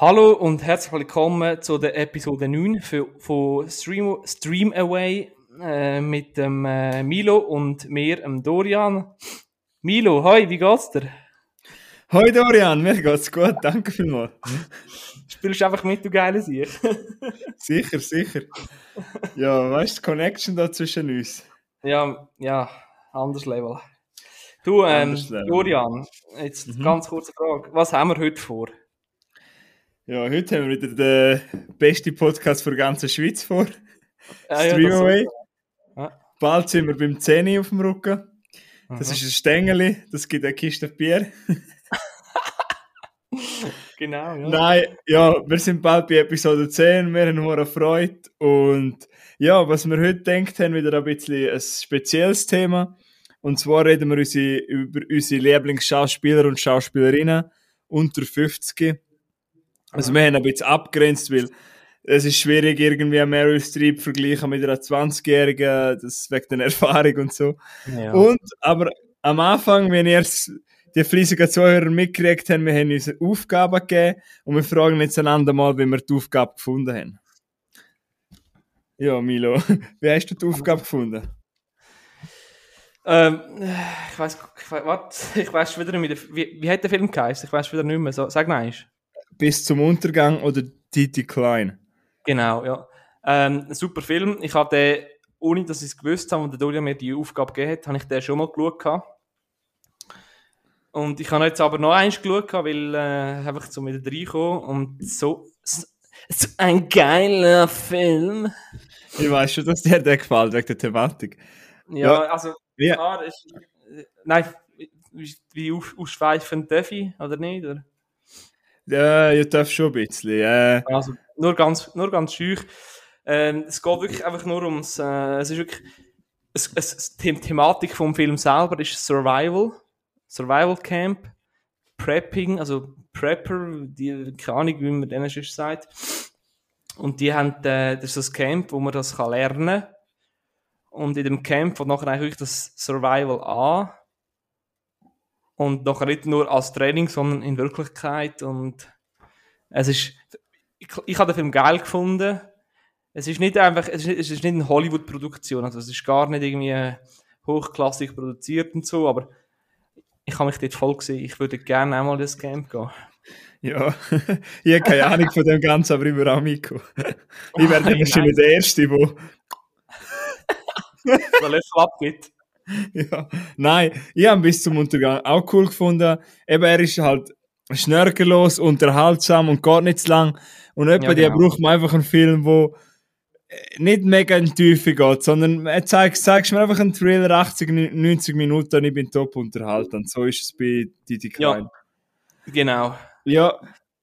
Hallo und herzlich willkommen zu der Episode 9 für, von Stream, Stream Away äh, mit dem äh, Milo und mir, dem Dorian. Milo, hi, wie geht's dir? Hoi Dorian, mir geht's gut, danke vielmals. Spielst du einfach mit, du geile Sieg? sicher, sicher. Ja, weißt du, die Connection da zwischen uns? Ja, ja, anders Level. Du, ähm, Level. Dorian, jetzt mhm. ganz kurze Frage. Was haben wir heute vor? Ja, heute haben wir wieder den besten Podcast für die ganze Schweiz vor. Ah, ja, Streamaway. Ja. Bald sind wir beim 10 auf dem Rücken. Das Aha. ist ein Stängeli, das gibt eine Kiste Bier. genau, ja. Nein, ja, wir sind bald bei Episode 10, wir haben hohe Freude und ja, was wir heute denkt haben, wieder ein bisschen ein spezielles Thema. Und zwar reden wir über unsere Lieblingsschauspieler und Schauspielerinnen unter 50 also wir haben ein bisschen abgrenzt, weil es ist schwierig, irgendwie Meryl Streep vergleichen mit einer 20-Jährigen, das wegen der Erfahrung und so. Ja. Und, aber am Anfang, wenn ihr die fleissigen Zuhörer mitgekriegt haben, wir haben uns Aufgaben gegeben und wir fragen jetzt einander mal, wie wir die Aufgabe gefunden haben. Ja, Milo, wie hast du die Aufgabe gefunden? Ähm, ich weiß, weiß, ich weiß wieder nicht mehr, wie, wie hat der Film geheißen? Ich weiß wieder nicht mehr. So, sag mal bis zum Untergang oder die Decline. Genau, ja. Ähm, super Film. Ich habe den, ohne dass ich es gewusst habe, und der Dolia mir die Aufgabe gegeben hat, habe ich den schon mal geschaut. Und ich habe jetzt aber noch eins geschaut, weil äh, einfach so wieder reinkommen und so, so, so ein geiler Film. Ich weiß schon, dass dir der gefällt, wegen der Thematik. Ja, ja. also, ja. klar, ist, nein, wie ausschweifend darf ich, oder nicht? Oder? Ja, ihr dürft schon ein bisschen. Äh. Also, nur ganz, nur ganz schüch. Ähm, es geht wirklich einfach nur ums, äh, es ist wirklich, es, es, die Thematik vom Film selber ist Survival, Survival Camp, Prepping, also Prepper, die, keine Ahnung, wie man denen schon sagt. Und die haben, äh, das ist das Camp, wo man das kann lernen kann. Und in dem Camp wird nachher eigentlich das Survival an und nachher nicht nur als Training, sondern in Wirklichkeit. Und es ist, ich, ich habe den Film geil gefunden. Es ist nicht einfach, es ist, es ist nicht eine Hollywood-Produktion, also es ist gar nicht irgendwie hochklassig produziert und so, aber ich habe mich dort voll gesehen. Ich würde gerne einmal in das Camp gehen. Ja, ich habe keine Ahnung von dem Ganzen, aber ich würde auch mitkommen. Ich werde wahrscheinlich der Erste, der... Weil es abgeht. ja, nein, ich habe bis zum Untergang auch cool gefunden. Eben, er ist halt schnörkellos, unterhaltsam und geht nicht zu lang. Und etwa, ja, genau. die braucht man einfach einen Film, wo nicht mega in die Tiefe geht, sondern er zeigt, zeigst mir einfach einen Thriller 80, 90 Minuten und ich bin top unterhalten. Und so ist es bei Didi Klein. Ja, genau. Ja,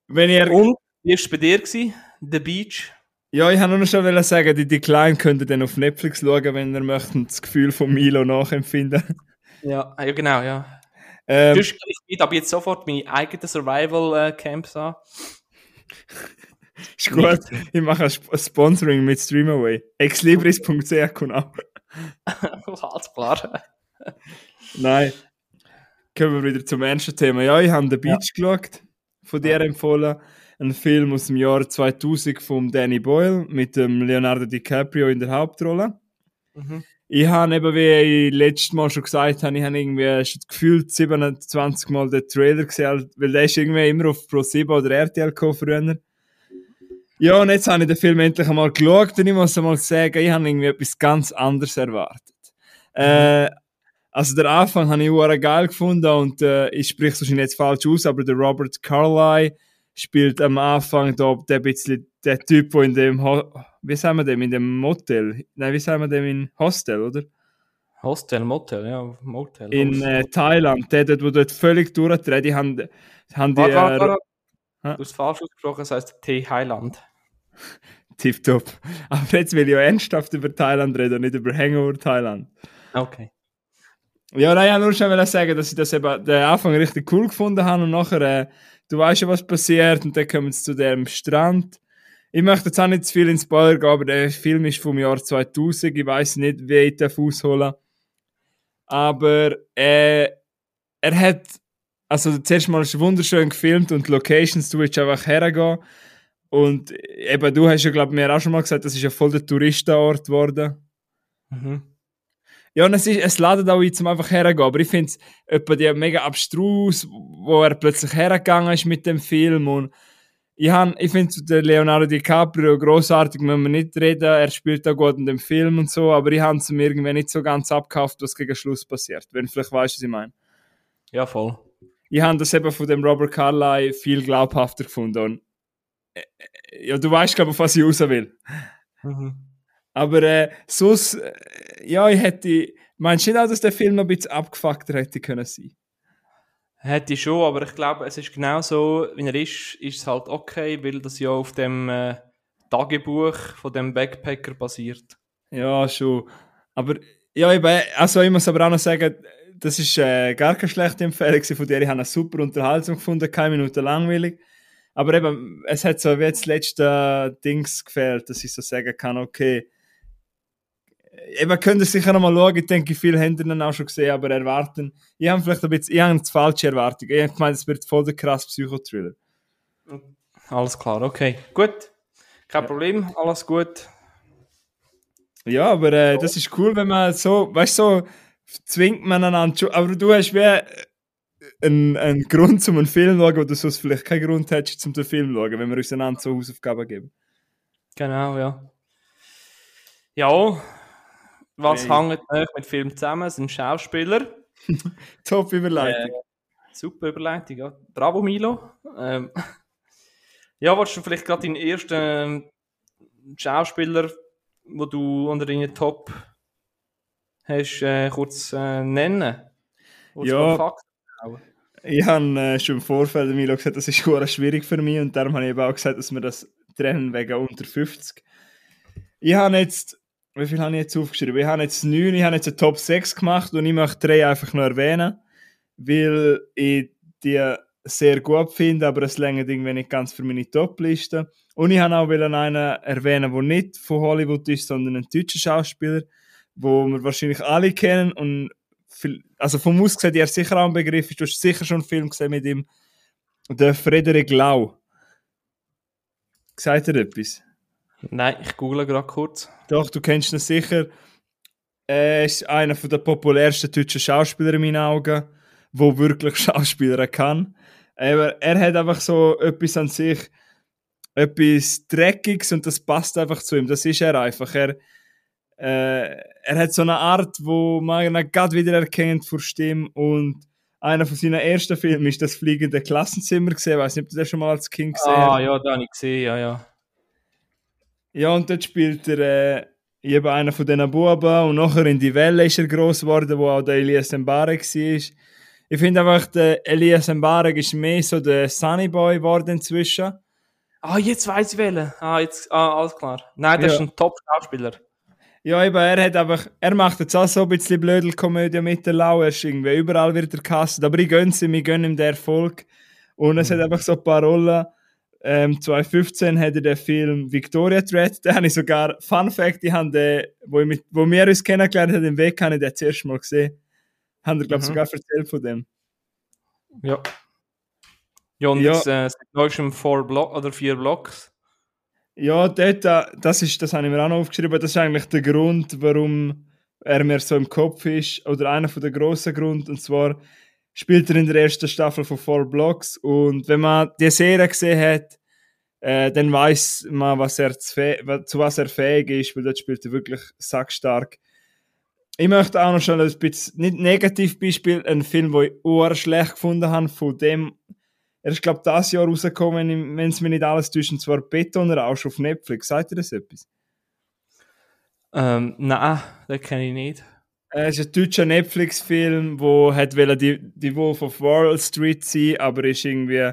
wenn ihr... Und, wie war es bei dir? Gewesen? The Beach? Ja, ich wollte nur schon sagen, die Decline könnt ihr dann auf Netflix schauen, wenn ihr möchtet das Gefühl von Milo nachempfinden. Ja, ja genau, ja. Ähm, ich biete aber jetzt sofort meine eigenen Survival-Camps äh, an. ist gut, ich mache ein Sponsoring mit Streamaway. Exlibris.ch genau. Alles klar. Nein. Kommen wir wieder zum ersten Thema. Ja, ich habe The Beach ja. geschaut, von dir empfohlen ein Film aus dem Jahr 2000 von Danny Boyle mit dem Leonardo DiCaprio in der Hauptrolle. Mhm. Ich habe eben, wie ich letztes Mal schon gesagt habe, ich habe irgendwie schon gefühlt 27 Mal den Trailer gesehen, weil der ist irgendwie immer auf Pro7 oder RTL gekommen früher. Ja, und jetzt habe ich den Film endlich einmal geschaut und ich muss einmal sagen, ich habe irgendwie etwas ganz anderes erwartet. Mhm. Äh, also der Anfang habe ich auch geil gefunden und äh, ich spreche es wahrscheinlich jetzt falsch aus, aber der Robert Carlyle spielt am Anfang da der bisschen der Typ, der in dem, Ho wie sagen wir dem, in dem Motel, nein, wie sagen wir dem, in Hostel, oder? Hostel, Motel, ja, Motel. In äh, Thailand, der dort, wo dort völlig durchdreht, die haben, haben die... Warte, warte, warte. Äh, du hast falsch ausgesprochen, das heißt T-Highland. Tipptopp. Aber jetzt will ich ja ernsthaft über Thailand reden, nicht über Hangover Thailand. Okay. Ja, nein, ich wollte nur schon sagen, dass ich das eben den Anfang richtig cool gefunden habe und nachher... Äh, du weißt ja, was passiert und dann kommen sie zu dem Strand. Ich möchte jetzt auch nicht zu viel ins Spoiler gehen, aber der Film ist vom Jahr 2000. Ich weiß nicht, wie ich den ausholen Aber äh, er hat also zuerst mal ist es wunderschön gefilmt und die Locations, du willst einfach hergehen. Und eben, du hast ja, glaube ich, mir auch schon mal gesagt, das ist ja voll der Touristenort geworden. Mhm. Ja, und es, ist, es ladet auch ein, zum einfach hergehen. Aber ich finde es die mega abstrus, wo er plötzlich hergegangen ist mit dem Film. Und ich, han- ich finde Leonardo DiCaprio großartig, müssen wir nicht reden. Er spielt auch gut in dem Film und so. Aber ich habe es mir irgendwie nicht so ganz abgekauft, was gegen Schluss passiert. Wenn du vielleicht weißt, was ich meine. Ja, voll. Ich habe das eben von dem Robert Carlyle viel glaubhafter gefunden. Und, äh, äh, ja, du weißt, glaube ich, auf was ich raus will. Mhm. Aber äh, sonst, äh, ja, ich hätte. Meinst du nicht auch, dass der Film noch ein bisschen abgefuckter hätte können sein? Hätte ich schon, aber ich glaube, es ist genau so, wie er ist, ist es halt okay, weil das ja auf dem äh, Tagebuch von dem Backpacker basiert. Ja, schon. Aber ja, eben, also ich muss aber auch noch sagen, das ist äh, gar keine schlechte Empfehlung von dir. Ich habe eine super Unterhaltung gefunden, keine Minute langweilig. Aber eben, es hat so wie jetzt das letzte Dings gefehlt, dass ich so sagen kann, okay, eben könnt ihr sicher noch mal schauen, ich denke, viele haben ihn auch schon gesehen, aber erwarten, ich habe vielleicht ein bisschen, ich habe eine falsche Erwartung. Ich habe gemeint, es wird voll der krass Psychothriller. Alles klar, okay. Gut. Kein Problem, alles gut. Ja, aber äh, das ist cool, wenn man so, weißt du, so zwingt man einander aber du hast wie äh, einen, einen Grund zum einen Film zu schauen, wo du sonst vielleicht keinen Grund hättest, zum den Film zu schauen, wenn wir uns einander so Hausaufgaben geben. Genau, ja. Ja, was Hey. hängt noch mit Film zusammen? Sind Schauspieler. Top Überleitung. Super Überleitung, ja. Bravo, Milo. Ähm, ja, wolltest du vielleicht gerade deinen ersten ähm, Schauspieler, wo du unter deinen Top hast, äh, kurz äh, nennen? Kurz Ja. Ich habe äh, schon im Vorfeld Milo gesagt, das ist schwierig für mich und darum habe ich eben auch gesagt, dass wir das trennen wegen unter 50. Ich habe jetzt, wie viel habe ich jetzt aufgeschrieben? Ich habe jetzt 9, ich habe jetzt eine Top 6 gemacht und ich möchte drei einfach nur erwähnen, weil ich die sehr gut finde, aber es längert irgendwie nicht ganz für meine Top-Liste. Und ich habe auch einen erwähnen, der nicht von Hollywood ist, sondern ein deutscher Schauspieler, wo wir wahrscheinlich alle kennen und viel, also vom Aussehen, er sicher auch ein Begriff ist. Du hast sicher schon einen Film gesehen mit ihm. Der Frederik Lau. Sagt er etwas? Nein, ich google gerade kurz. Doch, du kennst ihn sicher. Er ist einer der populärsten deutschen Schauspieler in meinen Augen, wo wirklich Schauspieler kann. Aber er hat einfach so etwas an sich, etwas Dreckiges und das passt einfach zu ihm. Das ist er einfach. Er, äh, er hat so eine Art, wo man ihn gerade wieder erkennt vor Stimme und einer von seinen ersten Filmen ist das fliegende Klassenzimmer gesehen. Ich weiß nicht, ob du das schon mal als Kind gesehen Ah, hast. ja, da habe ich gesehen, ja, ja. Ja, und dort spielt er äh, eben einer von diesen Buben und nachher in die Welle ist er gross geworden, wo auch der Elias Mbarek war. Ich finde einfach, der Elias Mbarek ist mehr so der Sunny Boy geworden inzwischen. Ah, jetzt weiß ich wählen. Ah, jetzt, ah, alles klar. Nein, das Ja. ist ein Top-Schauspieler. Ja, eben, er hat einfach, er macht jetzt auch so ein bisschen Blödelkomödie mit der Lau, er ist irgendwie überall wieder der Kasten, aber ich gönn's ihm, ich gönn ihm den Erfolg. Und es hat einfach so ein paar Rollen. Ähm, 2015 hat er den Film Victoria Threat, den habe ich sogar, Fun Fact, ich habe den, wo, ich mit, wo wir uns kennengelernt haben, im Weg habe ich den das erste Mal gesehen. Haben wir, glaube ich, Mhm. sogar erzählt von dem. Ja. Ja, und Ja. jetzt äh, seit neuestem vier Block oder vier Blocks. Ja, dort, äh, das, ist, das habe ich mir auch noch aufgeschrieben. Das ist eigentlich der Grund, warum er mir so im Kopf ist. Oder einer von der grossen Grund. Und zwar spielt er in der ersten Staffel von Four Blocks. Und wenn man die Serie gesehen hat, äh, dann weiß man, was er zu, zu was er fähig ist, weil dort spielt er wirklich sackstark. Ich möchte auch noch schon ein bisschen, nicht negativ Beispiel, einen Film, den ich ur schlecht gefunden habe, von dem er ist, glaube ich, dieses Jahr rausgekommen, wenn es mir nicht alles täuscht, und zwar Betonrausch auf Netflix. Sagt ihr das etwas? Ähm, nein, den kenne ich nicht. Äh, Es ist ein deutscher Netflix-Film, wollte die, die Wolf of Wall Street sein, aber ist irgendwie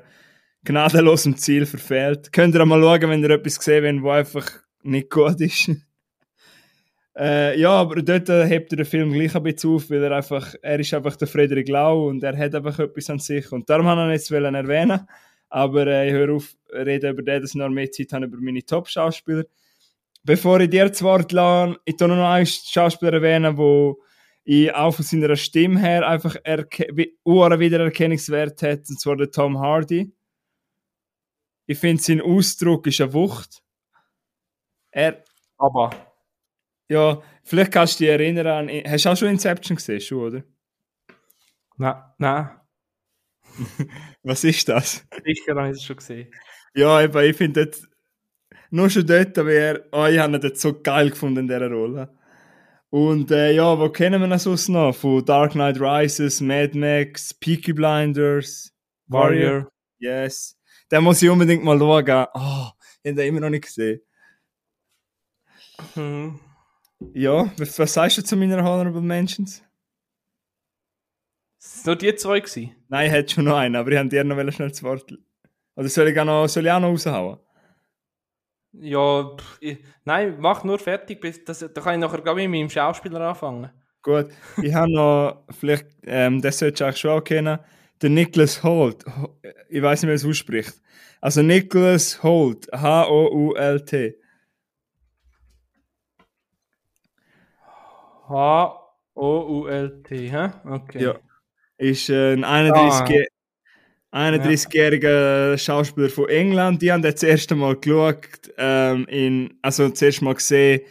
gnadenlos im Ziel verfehlt. Könnt ihr auch mal schauen, wenn ihr etwas gesehen habt, wo einfach nicht gut ist. äh, ja, aber dort äh, hebt er den Film gleich ein bisschen auf, weil er einfach, er ist einfach der Frederik Lau und er hat einfach etwas an sich. Und darum habe ich ihn jetzt erwähnen. Aber äh, ich höre auf, reden über den, dass ich noch mehr Zeit habe über meine Top-Schauspieler. Bevor ich dir das Wort lasse, ich tue noch einen Schauspieler erwähnen, wo ich auch von seiner Stimme her einfach einen Wiedererkennungswert hat, und zwar der Tom Hardy. Ich finde, sein Ausdruck ist eine Wucht. Er, Aber. ja, vielleicht kannst du dich erinnern an, hast du auch schon Inception gesehen, schon, oder? Nein, nein. Was ist das? Sicher habe ich es schon gesehen. Ja, eben, ich finde nur schon dort, aber er, oh, ich habe ihn dort so geil gefunden in dieser Rolle. Und äh, ja, wo kennen wir ihn sonst noch? Von Dark Knight Rises, Mad Max, Peaky Blinders, Warrior. Yes. Den muss ich unbedingt mal schauen. Oh, ich habe den immer noch nicht gesehen. Mhm. Ja, was, was sagst du zu meiner Honorable Mentions? Es nur die zwei gewesen. Nein, ich hätte schon noch einen, aber ich habe dir noch schnell das Wort. Oder soll ich auch noch, soll ich auch noch raushauen? Ja, pff, ich, nein, mach nur fertig. Bis das, da kann ich nachher glaube ich, mit meinem Schauspieler anfangen. Gut, ich habe noch, vielleicht, ähm, das solltest du eigentlich schon auch kennen, der Nicholas Holt. Ho- Ich weiß nicht, wie er es ausspricht. Also Nicholas Holt, H-O-U-L-T. H-O-U-L-T, hä? Okay. Ja. Ist äh, ein 31 31-jähriger Schauspieler von England. Die haben den das erste Mal geschaut, ähm, in, also das erste Mal gesehen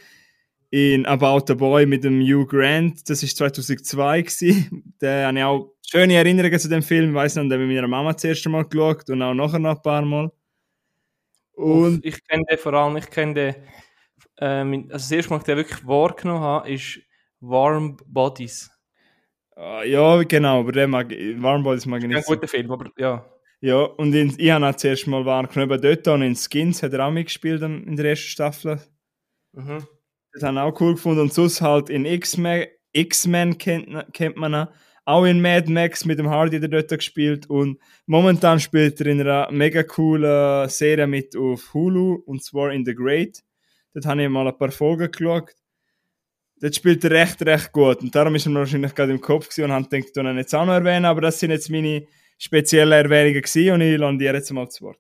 in About a Boy mit dem Hugh Grant. Das ist 2002 gewesen. Da habe ich auch schöne Erinnerungen zu dem Film. Ich weiß noch, den habe ich mit meiner Mama das erste Mal geschaut und auch nachher noch ein paar Mal. Und ich kenne den vor allem, ich kenne den, ähm, also das erste Mal, dass ich den wirklich wahrgenommen habe, ist Warm Bodies. Äh, ja, genau, aber den mag ich, Warm Bodies mag ich Ein nicht. so. guter Film, aber ja. Ja, und in, ich habe auch das erste Mal wahrgenommen, dort und in Skins hat er auch mitgespielt in der ersten Staffel. Mhm. Das haben auch cool gefunden. Und sonst halt in X-Men, X-Men kennt, kennt man ihn. Auch in Mad Max mit dem Hardy der dort gespielt. Und momentan spielt er in einer mega coolen Serie mit auf Hulu, und zwar in The Great. Dort habe ich mal ein paar Folgen geschaut. Dort spielt er recht, recht gut. Und darum ist er mir wahrscheinlich gerade im Kopf gewesen und habe gedacht, ich ihn jetzt auch noch erwähnen. Aber das sind jetzt meine speziellen Erwähnungen gewesen und ich lande dir jetzt mal zu Wort.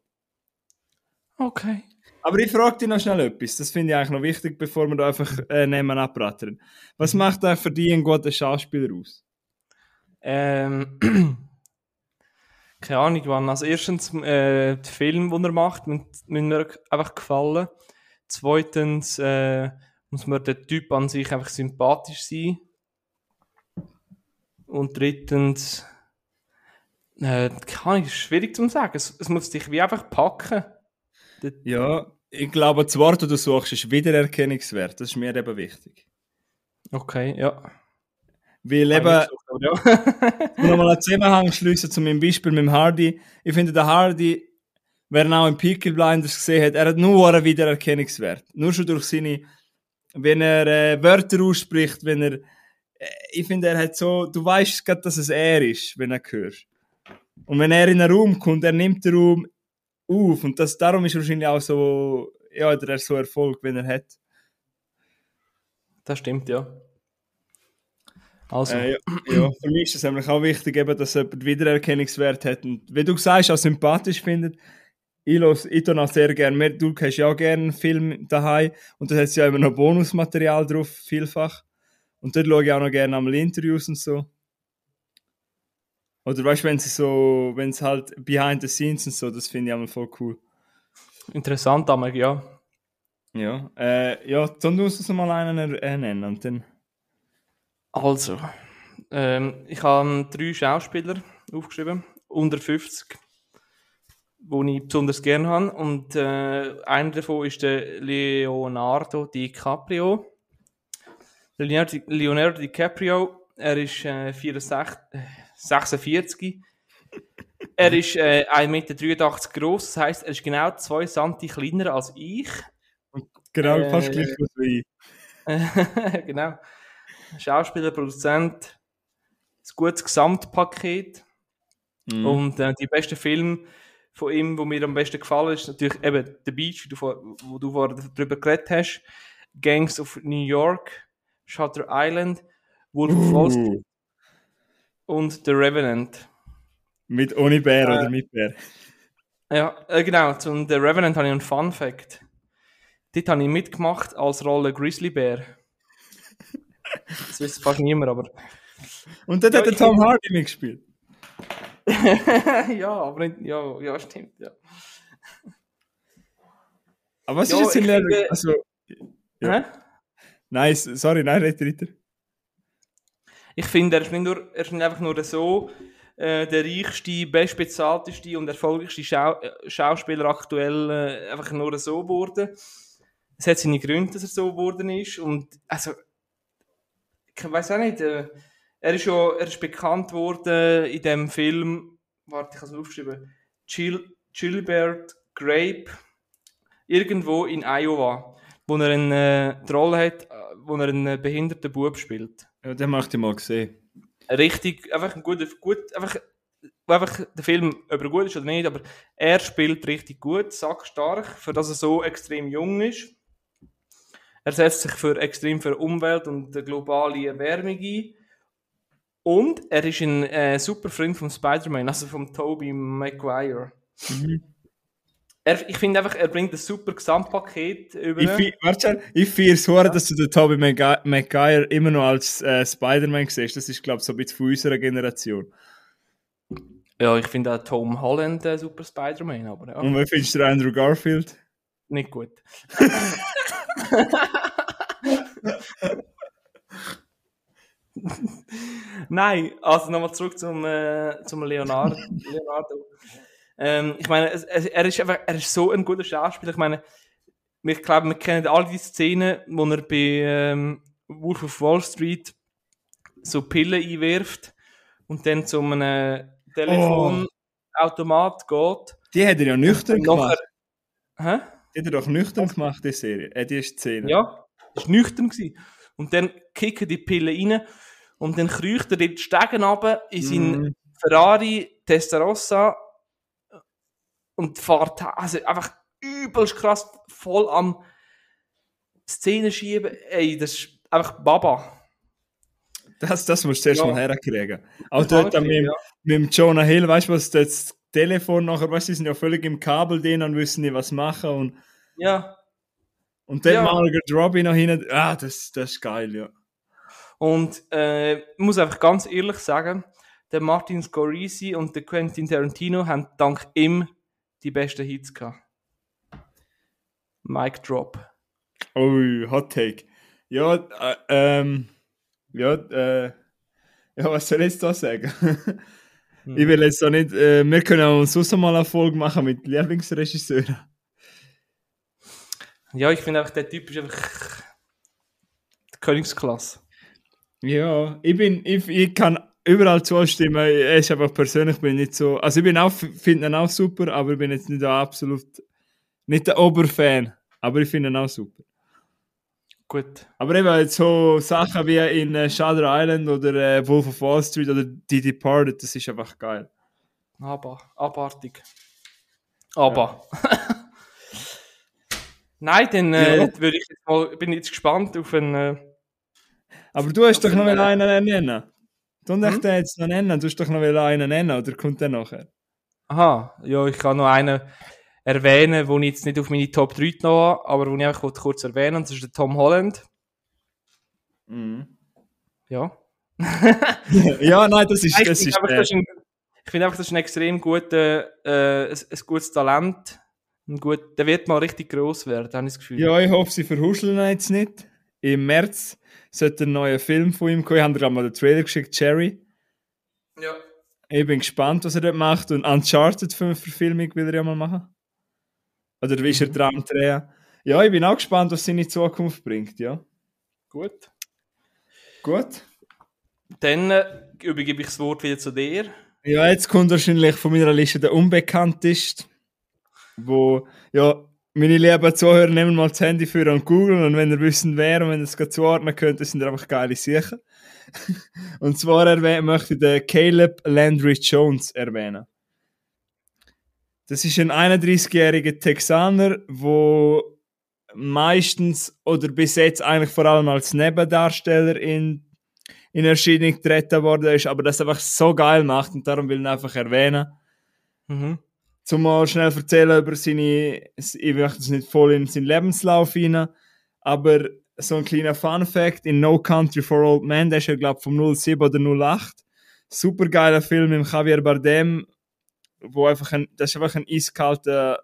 Okay. Aber ich frage dich noch schnell etwas. Das finde ich eigentlich noch wichtig, bevor wir da einfach äh, nehmen abrattern. Was macht eigentlich für dich einen guten Schauspieler aus? Ähm, keine Ahnung, wann. Also erstens, äh, der Film, den er macht, müssen mir einfach gefallen. Zweitens, äh, muss mir der Typ an sich einfach sympathisch sein. Und drittens, äh, Ahnung, ist schwierig zu sagen. Es, es muss dich wie einfach packen. Ja, ich glaube, das Wort, das du suchst, ist Wiedererkennungswert. Das ist mir eben wichtig. Okay, ja. Weil eben, ich ja. nochmal einen Zusammenhang schließen zu meinem Beispiel mit dem Hardy. Ich finde, der Hardy, wer ihn auch in Peaky Blinders gesehen hat, er hat nur einen Wiedererkennungswert. Nur schon durch seine, wenn er äh, Wörter ausspricht, wenn er, äh, ich finde, er hat so, du weißt gerade, dass es er ist, wenn er hörst. Und wenn er in einen Raum kommt, er nimmt den Raum auf. Und das, darum ist wahrscheinlich auch so, ja, der so Erfolg, wenn er hat. das stimmt, ja. Also, Äh, ja, ja, für mich ist es nämlich auch wichtig, eben, dass jemand Wiedererkennungswert hat. Und wie du sagst, auch sympathisch findet. Ich, los, ich tue auch sehr gerne. Du hast ja auch gerne einen Film daheim und da hat ja immer noch Bonusmaterial drauf, vielfach. Und dort schaue ich auch noch gerne einmal Interviews und so. Oder weißt du, wenn sie so, wenn es halt behind the scenes und so, das finde ich einmal voll cool. interessant, aber ja. Ja, äh, ja, dann musst du uns mal einen äh, nennen und dann. Also, ähm, ich habe drei Schauspieler aufgeschrieben, unter 50, die ich besonders gerne habe. Und äh, einer davon ist der Leonardo DiCaprio. Der Leonardo, Leonardo DiCaprio, er ist äh, 64, äh, 46. Er ist äh, 1,83 Meter groß, das heißt, er ist genau 2 cm kleiner als ich. Genau, Äh, fast gleich groß wie ich. genau. Schauspieler, Produzent, ein gutes Gesamtpaket. Mhm. Und äh, die besten Filme von ihm, wo mir am besten gefallen ist, natürlich eben The Beach, wie du wo du vorher darüber geredet hast, Gangs of New York, Shutter Island, Wolf of Wall Street Uh, und The Revenant. mit ohne Bär Äh, oder mit Bär? Ja, äh, genau, zum The Revenant habe ich einen Fun Fact. Dort habe ich mitgemacht als Rolle Grizzly Bear. Das weiß fast niemand, aber. Und dort Ja, hat der Tom Hardy mitgespielt. ja, aber nicht, ja, ja, stimmt, ja. Aber was Ja, ist jetzt in finde- Also, Ja. Hä? nein, sorry, nein, red weiter. Ich finde, er ist nicht, nur, er ist nicht einfach nur so äh, der reichste, bestbezahlteste und erfolgreichste Schau äh, Schauspieler aktuell äh, einfach nur so geworden. Es hat seine Gründe, dass er so geworden ist. Und also, ich weiß auch nicht, äh, er ist ja er ist bekannt worden in dem Film, warte, ich habe es aufgeschrieben, Gil Gilbert Grape, irgendwo in Iowa, wo er eine äh, Rolle hat, äh, wo er einen behinderten Bub spielt Ja, den möchte ich mal gesehen. richtig, einfach ein guter, gut, einfach, einfach der Film, ob er gut ist oder nicht, aber er spielt richtig gut, sackstark, für dass er so extrem jung ist. Er setzt sich für extrem für Umwelt und die globale Erwärmung ein. Und er ist ein äh, super Freund von Spider-Man, also vom Tobey Maguire. Mhm. Er, ich finde einfach, er bringt ein super Gesamtpaket über. Ich, warte ich feiere es ja. dass du den Tobey Maguire immer noch als äh, Spider-Man siehst. Das ist, glaube ich, so ein bisschen von unserer Generation. ja, ich finde auch Tom Holland ein super Spider-Man, aber ja, Und wie findest du Andrew Garfield? nicht gut. Nein, also nochmal zurück zum, äh, zum Leonardo. Leonardo. Ähm, ich meine, er, ist einfach, er ist so ein guter Schauspieler. Ich meine, ich glaube, wir kennen alle die Szene, wo er bei ähm, Wolf of Wall Street so Pillen einwirft und dann zu einem Telefonautomat geht. Die hat er ja nüchtern gemacht. Hä? Die hat er doch nüchtern gemacht, die Serie. Äh, die Szene. Ja, das war nüchtern. Gewesen. Und dann kicken die Pillen rein und dann kriecht er die Stegen runter in seinen Mhm. Ferrari Testarossa und fährt also einfach übelst krass voll am Szenen schieben. Ey, das ist einfach Baba. Das, das musst du zuerst Ja. mal herkriegen. Auch dort mit, ja. mit Jonah Hill, weißt du, was das Telefon nachher, weißt du, die sind ja völlig im Kabel drin und wissen nicht, was machen. Und, Ja. Und dann Ja. Margaret Robbie noch hinten. Ah, das, das ist geil, ja. Und äh, ich muss einfach ganz ehrlich sagen, der Martin Scorsese und der Quentin Tarantino haben dank ihm die besten Hits gehabt. Mic Drop. Oh, Hot Take. Ja, äh, ähm, ja, äh, ja, was soll ich jetzt da sagen? Hm. Ich will jetzt da nicht, äh, wir können auch sonst mal eine Folge machen mit Lieblingsregisseuren. Ja, ich finde einfach, der Typ ist einfach die Königsklasse. Ja, ich bin, ich, ich kann überall zustimmen. Er ist einfach persönlich bin ich nicht so, also ich bin auch, finde ihn auch super, aber ich bin jetzt nicht der absolut, nicht der Oberfan, aber ich finde ihn auch super. Gut. Aber eben jetzt so Sachen wie in äh, Shutter Island oder äh, Wolf of Wall Street oder The Departed, das ist einfach geil. Aber, abartig. Aber. Nein, dann äh, Ja. würde ich jetzt mal, bin jetzt gespannt auf einen. Äh, Aber du hast doch noch Äh, einen nennen. Du Hm? hm? den jetzt noch nennen, du hast doch noch einen nennen, oder kommt der nachher? aha, ja, ich kann noch einen erwähnen, den ich jetzt nicht auf meine Top 3 noch habe, aber den ich einfach kurz erwähnen und das ist der Tom Holland. Mhm. Ja. ja, nein, das ist, ich das finde ist, einfach, das ist ein, ich finde einfach, das ist ein extrem guter, äh, ein, ein gutes Talent. Ein gut, der wird mal richtig gross werden, habe ich das Gefühl. Ja, ich hoffe, sie verhuscheln ihn jetzt nicht. Im März sollte ein neuer Film von ihm kommen. Ich habe dir gerade mal den Trailer geschickt, Cherry. ja. Ich bin gespannt, was er dort macht. Und Uncharted für eine Verfilmung will er ja mal machen. Oder wie ist er dran am drehen? Ja, ich bin auch gespannt, was seine Zukunft bringt, ja. Gut. Gut. Dann äh, übergebe ich das Wort wieder zu dir. Ja, jetzt kommt wahrscheinlich von meiner Liste der Unbekannteste, wo, ja, meine lieben Zuhörer nehmen mal das Handy für und googeln und wenn ihr wissen wer und wenn ihr es zuordnen könnt, das sind einfach geile Sachen. und zwar möchte ich den Caleb Landry Jones erwähnen. Das ist ein 31-jähriger Texaner, wo meistens oder bis jetzt eigentlich vor allem als Nebendarsteller in, in Erscheinung getreten worden ist, aber das einfach so geil macht und darum will ich ihn einfach erwähnen. Mhm. Zum mal schnell erzählen über seine, ich möchte es nicht voll in seinen Lebenslauf hinein, aber so ein kleiner Fun Fact: In No Country for Old Men, der ist ja, glaube ich, vom 07 oder 08. Super geiler Film mit Javier Bardem, wo einfach ein, das ist einfach ein eiskalter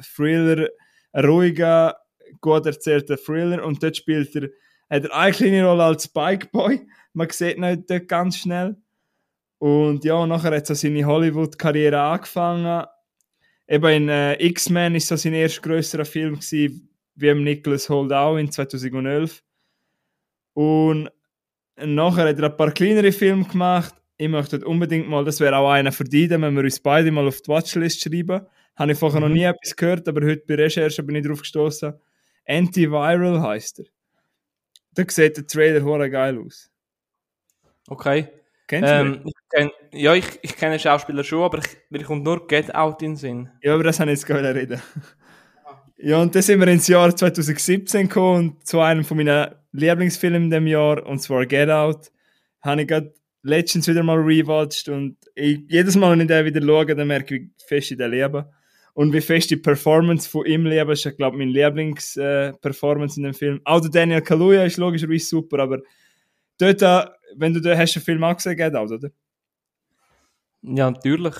Thriller, ein ruhiger, gut erzählter Thriller und dort spielt er, hat er eine kleine Rolle als Bikeboy. Man sieht ihn dort ganz schnell. Und ja, nachher hat er seine Hollywood-Karriere angefangen. Eben in äh, X-Men ist so sein erster größerer Film gewesen, wie im Nicholas Holt auch in 2011. Und nachher hat er ein paar kleinere Filme gemacht. Ich möchte unbedingt mal, das wäre auch einer für die, wenn wir uns beide mal auf die Watchlist schreiben. Habe ich vorher noch nie etwas gehört, aber heute bei Recherche bin ich drauf gestoßen. Antiviral heißt er. Da sieht der Trailer hure geil aus. Okay. Kennst du? Ähm, ich kenn, ja, ich, ich kenne Schauspieler schon, aber ich, mir kommt nur Get Out in den Sinn. Ja, aber das habe ich jetzt gerade reden. Ja, und dann sind wir ins Jahr 2017 gekommen und zu einem von meinen Lieblingsfilmen in dem Jahr, und zwar Get Out. Habe ich gerade letztens wieder mal rewatcht und ich, jedes Mal, wenn ich den wieder schaue, dann merke ich, wie fest ich den liebe. Und wie fest die Performance von ihm liebe, ist, glaube ich, meine Lieblings-Performance in dem Film. Auch der Daniel Kaluuya ist logischerweise super, aber dort, äh, wenn du den hast, den Film auch gesehen, Get Out, oder? Ja, natürlich.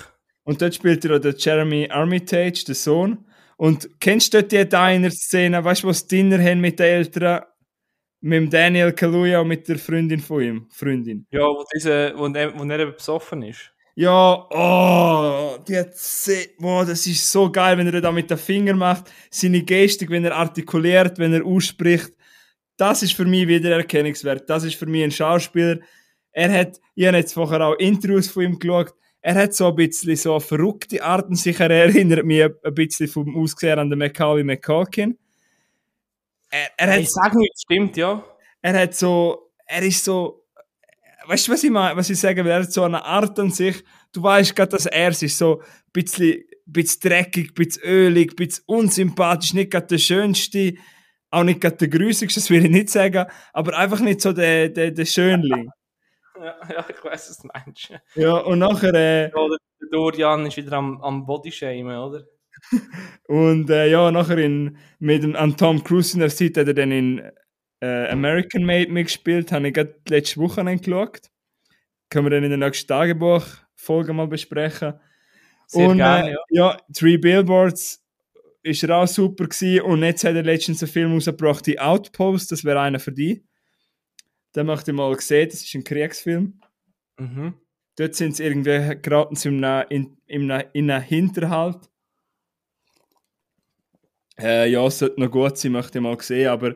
Und dort spielt er der Jeremy Armitage, der Sohn. Und kennst du dort die Diner-Szene, weißt du, wo sie Dinner haben mit den Eltern, mit dem Daniel Kaluuya und mit der Freundin von ihm? Freundin. Ja, wo, diese, wo, er, wo er eben besoffen ist. Ja, oh, die hat oh, das ist so geil, wenn er da mit den Fingern macht, seine Gestik, wenn er artikuliert, wenn er ausspricht. Das ist für mich wieder erkennungswert. Das ist für mich ein Schauspieler. Er hat, ich habe jetzt vorher auch Interviews von ihm geschaut, er hat so ein bisschen so eine verrückte Art und sicher erinnert mich ein bisschen vom Aussehen an den Macaulay McCalkin. Er, er hat Ich sag nicht, stimmt, ja. er hat so, er ist so, weißt du, was ich meine, was ich sagen will? Er hat so eine Art an sich, du weißt gerade, dass er ist so ein bisschen, bisschen dreckig, ein bisschen ölig, ein bisschen unsympathisch, nicht gerade der Schönste, auch nicht gerade der Grüßigste, das will ich nicht sagen, aber einfach nicht so der, der, der Schönling. Ja, ja ich weiß, was du meinst. Ja, und nachher, äh, Ja, der der Dorian ist wieder am, am Bodyshamen, oder? Und äh, ja, nachher in, mit dem, an Tom Cruise in der Zeit hat er dann in äh, American Made mitgespielt, habe ich gerade letzte Woche geschaut. Können wir dann in der nächsten Tagebuch-Folge mal besprechen. Sehr und gerne, äh, ja. ja, Three Billboards ist er auch super gewesen. Und jetzt hat er letztens einen Film rausgebracht, die Outpost, das wäre einer für die. Den möchte ich mal sehen, das ist ein Kriegsfilm. Mhm. Dort sind sie irgendwie geraten sie in in, in, in einen Hinterhalt. Äh, ja, es sollte noch gut sein, möchte ich mal sehen, aber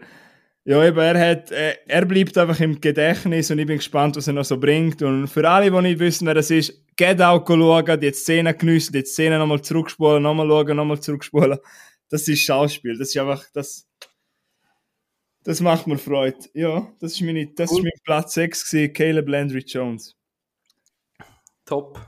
ja, eben, er, hat, äh, er bleibt einfach im Gedächtnis und ich bin gespannt, was er noch so bringt. Und für alle, die nicht wissen, wer das ist, geht auch schauen, die Szene geniessen, die Szene nochmal zurückspulen, nochmal schauen, nochmal zurückspulen. Das ist Schauspiel, das ist einfach, das, das macht mir Freude. Ja, das ist, meine, das ist Cool. mein Platz 6 gewesen, Caleb Landry Jones. Top.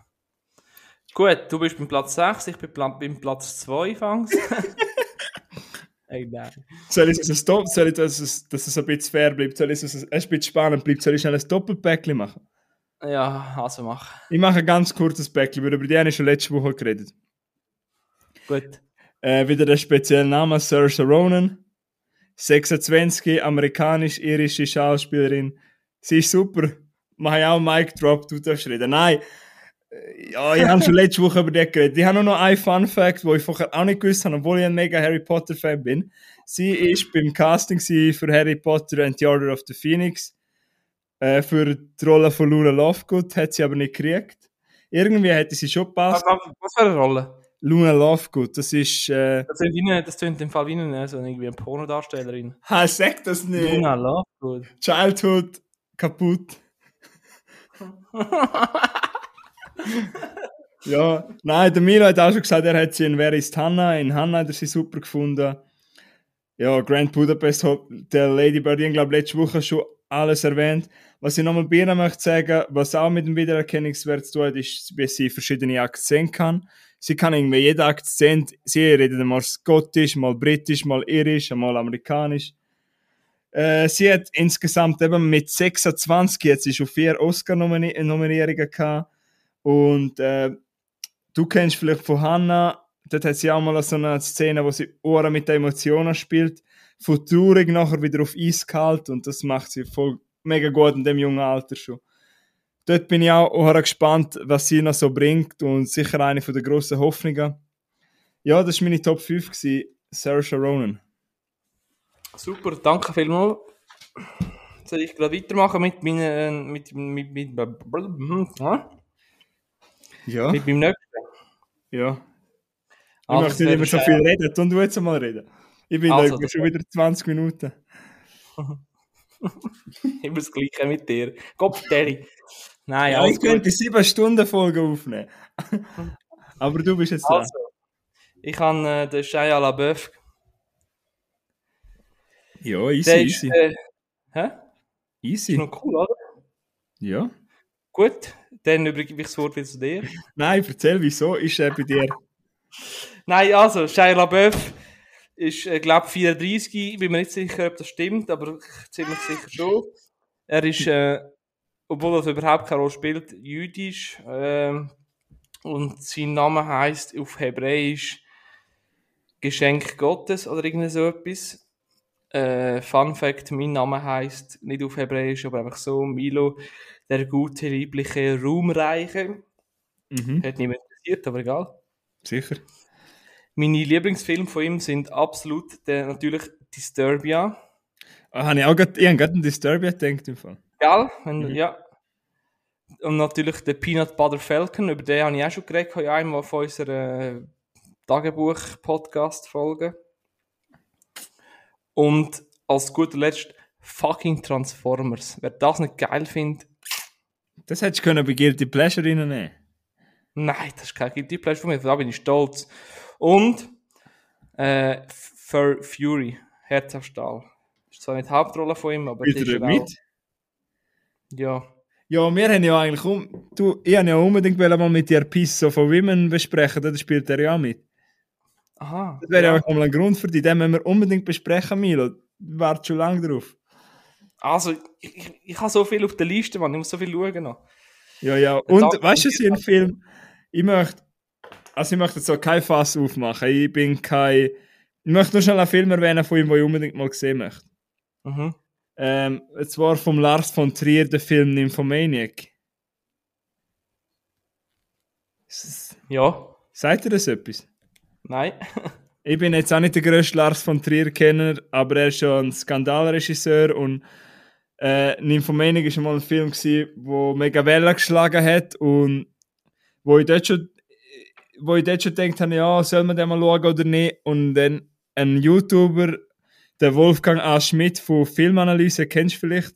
Gut, du bist beim Platz 6, ich bin beim Platz 2, fangs. Ey, nein. Soll ich es Doppel, soll ich, dass es, dass es ein bisschen fair bleibt, soll ich es ein bisschen spannend bleibt, soll ich schnell ein Doppelpäckchen machen? Ja, also mach. Ich mache ein ganz kurzes Päckchen, weil über die habe ich schon letzte Woche geredet. Gut. Äh, wieder der spezielle Name, Saoirse Ronan. 26, amerikanisch-irische Schauspielerin. Sie ist super. Mach ich auch Mic Drop, du darfst reden. Nein. Äh, Ja, ich habe schon letzte Woche über die geredet. Ich habe nur noch einen Fun Fact, wo ich vorher auch nicht gewusst habe, obwohl ich ein mega Harry Potter Fan bin. Sie ist beim Casting für Harry Potter and the Order of the Phoenix. Äh, für die Rolle von Luna Lovegood hat sie aber nicht gekriegt. Irgendwie hätte sie schon gepasst. was was für eine Rolle? Luna Lovegood, das ist. Äh, Das klingt, wie eine, das klingt im Fall wie eine, so irgendwie eine Pornodarstellerin. ha, sag das nicht. Luna Lovegood. Childhood kaputt. Ja, nein, der Milo hat auch schon gesagt, er hat sie in Wer ist Hannah? In Hannah hat er sie super gefunden. Ja, Grand Budapest Hotel, Lady Bird, ich glaube letzte Woche schon alles erwähnt. Was ich nochmal ihr möchte sagen, was auch mit dem Wiedererkennungswert zu tun hat, ist, wie sie verschiedene Akzente kann. Sie kann irgendwie jeden Akzent, sie redet mal skottisch, mal britisch, mal irisch, mal amerikanisch. Äh, sie hat insgesamt eben mit 26 jetzt sie schon vier Oscar-Nominierungen gehabt. Und äh, du kennst vielleicht von Hannah Dort hat sie auch mal so eine Szene, wo sie Ohren mit den Emotionen spielt, traurig nachher wieder auf Eis gehalten und das macht sie voll mega gut in dem jungen Alter schon. Dort bin ich auch, auch gespannt, was sie noch so bringt und sicher eine von der grossen Hoffnungen. Ja, das war meine Top 5, gewesen, Saoirse Ronan. Super, danke vielmals. Soll ich gleich weitermachen mit meinen, mit, mit, mit, mit, Ja, mit meinem nächsten? ja. Ich Also, möchte nicht immer so viel reden. Tun du jetzt mal reden. Ich bin Also, schon wieder 20 Minuten. Immer das Gleiche mit dir. Kopf, Terry. Nein, Ja, ich könnte 7 Stunden Folge aufnehmen. Aber du bist jetzt dran. Also, ich habe äh, den Shia LaBeouf. Ja, easy, Der ist, easy. äh, hä? easy. Ist noch cool, oder? Ja. Gut, dann übergebe ich das Wort wieder zu dir. Nein, erzähl, wieso ist er bei dir? Nein, also, Shia LaBeouf ist, äh, glaube 34. Ich bin mir nicht sicher, ob das stimmt, aber ziemlich sicher schon. Er ist, äh, obwohl er überhaupt keine Rolle spielt, jüdisch. ähm, und sein Name heißt auf Hebräisch Geschenk Gottes oder irgendwie so etwas. Äh, Fun Fact: Mein Name heißt nicht auf Hebräisch, aber einfach so: Milo, der gute, liebliche, ruhmreiche. Mhm, Hat niemand interessiert, aber egal. sicher. Meine Lieblingsfilme von ihm sind absolut der, natürlich Disturbia. Ah, habe ich auch grad, ich habe gerade an Disturbia gedacht im Fall. Gell? Wenn, Mhm. Ja. Und natürlich der Peanut Butter Falcon, über den habe ich auch schon geredet, in einmal von unserer äh, Tagebuch-Podcast-Folge. Und als guter Letzt fucking Transformers. Wer das nicht geil findet, Das hättest du können bei Guilty Pleasure reinnehmen nein, das ist kein Guilty Pleasure von mir, da bin ich stolz. Und äh, Fur Fury, Herz auf Stahl. Ist zwar nicht die Hauptrolle von ihm, aber Spielt das er ist dort auch- mit? Ja. Ja, wir haben ja eigentlich um, du, ich habe ja unbedingt mal mit dir Piece so von Women besprechen, da spielt er ja auch mit. Aha. Das wäre ja eigentlich mal ein Grund für dich, den müssen wir unbedingt besprechen, Milo. Du wartest schon lange drauf. Also, ich, ich, ich habe so viel auf der Liste, man. Ich muss so viel schauen noch. Ja, ja. Und weißt du, was ich einen Film, ich möchte, also ich möchte jetzt so kein Fass aufmachen. Ich bin kein, ich möchte nur schnell einen Film erwähnen von ihm, den ich unbedingt mal sehen möchte. Mhm. Ähm, und zwar vom Lars von Trier, der Film Nymphomaniac. Ja. Sagt ihr das etwas? Nein. Ich bin jetzt auch nicht der grösste Lars von Trier-Kenner, aber er ist schon ein Skandalregisseur und äh, Nymphomaniac war schon mal ein Film, der mega Wellen geschlagen hat und wo ich dort schon, wo ich dort schon gedacht habe, ja, soll man den mal schauen oder nicht? Und dann ein YouTuber, der Wolfgang A. Schmidt von Filmanalyse, kennst du vielleicht?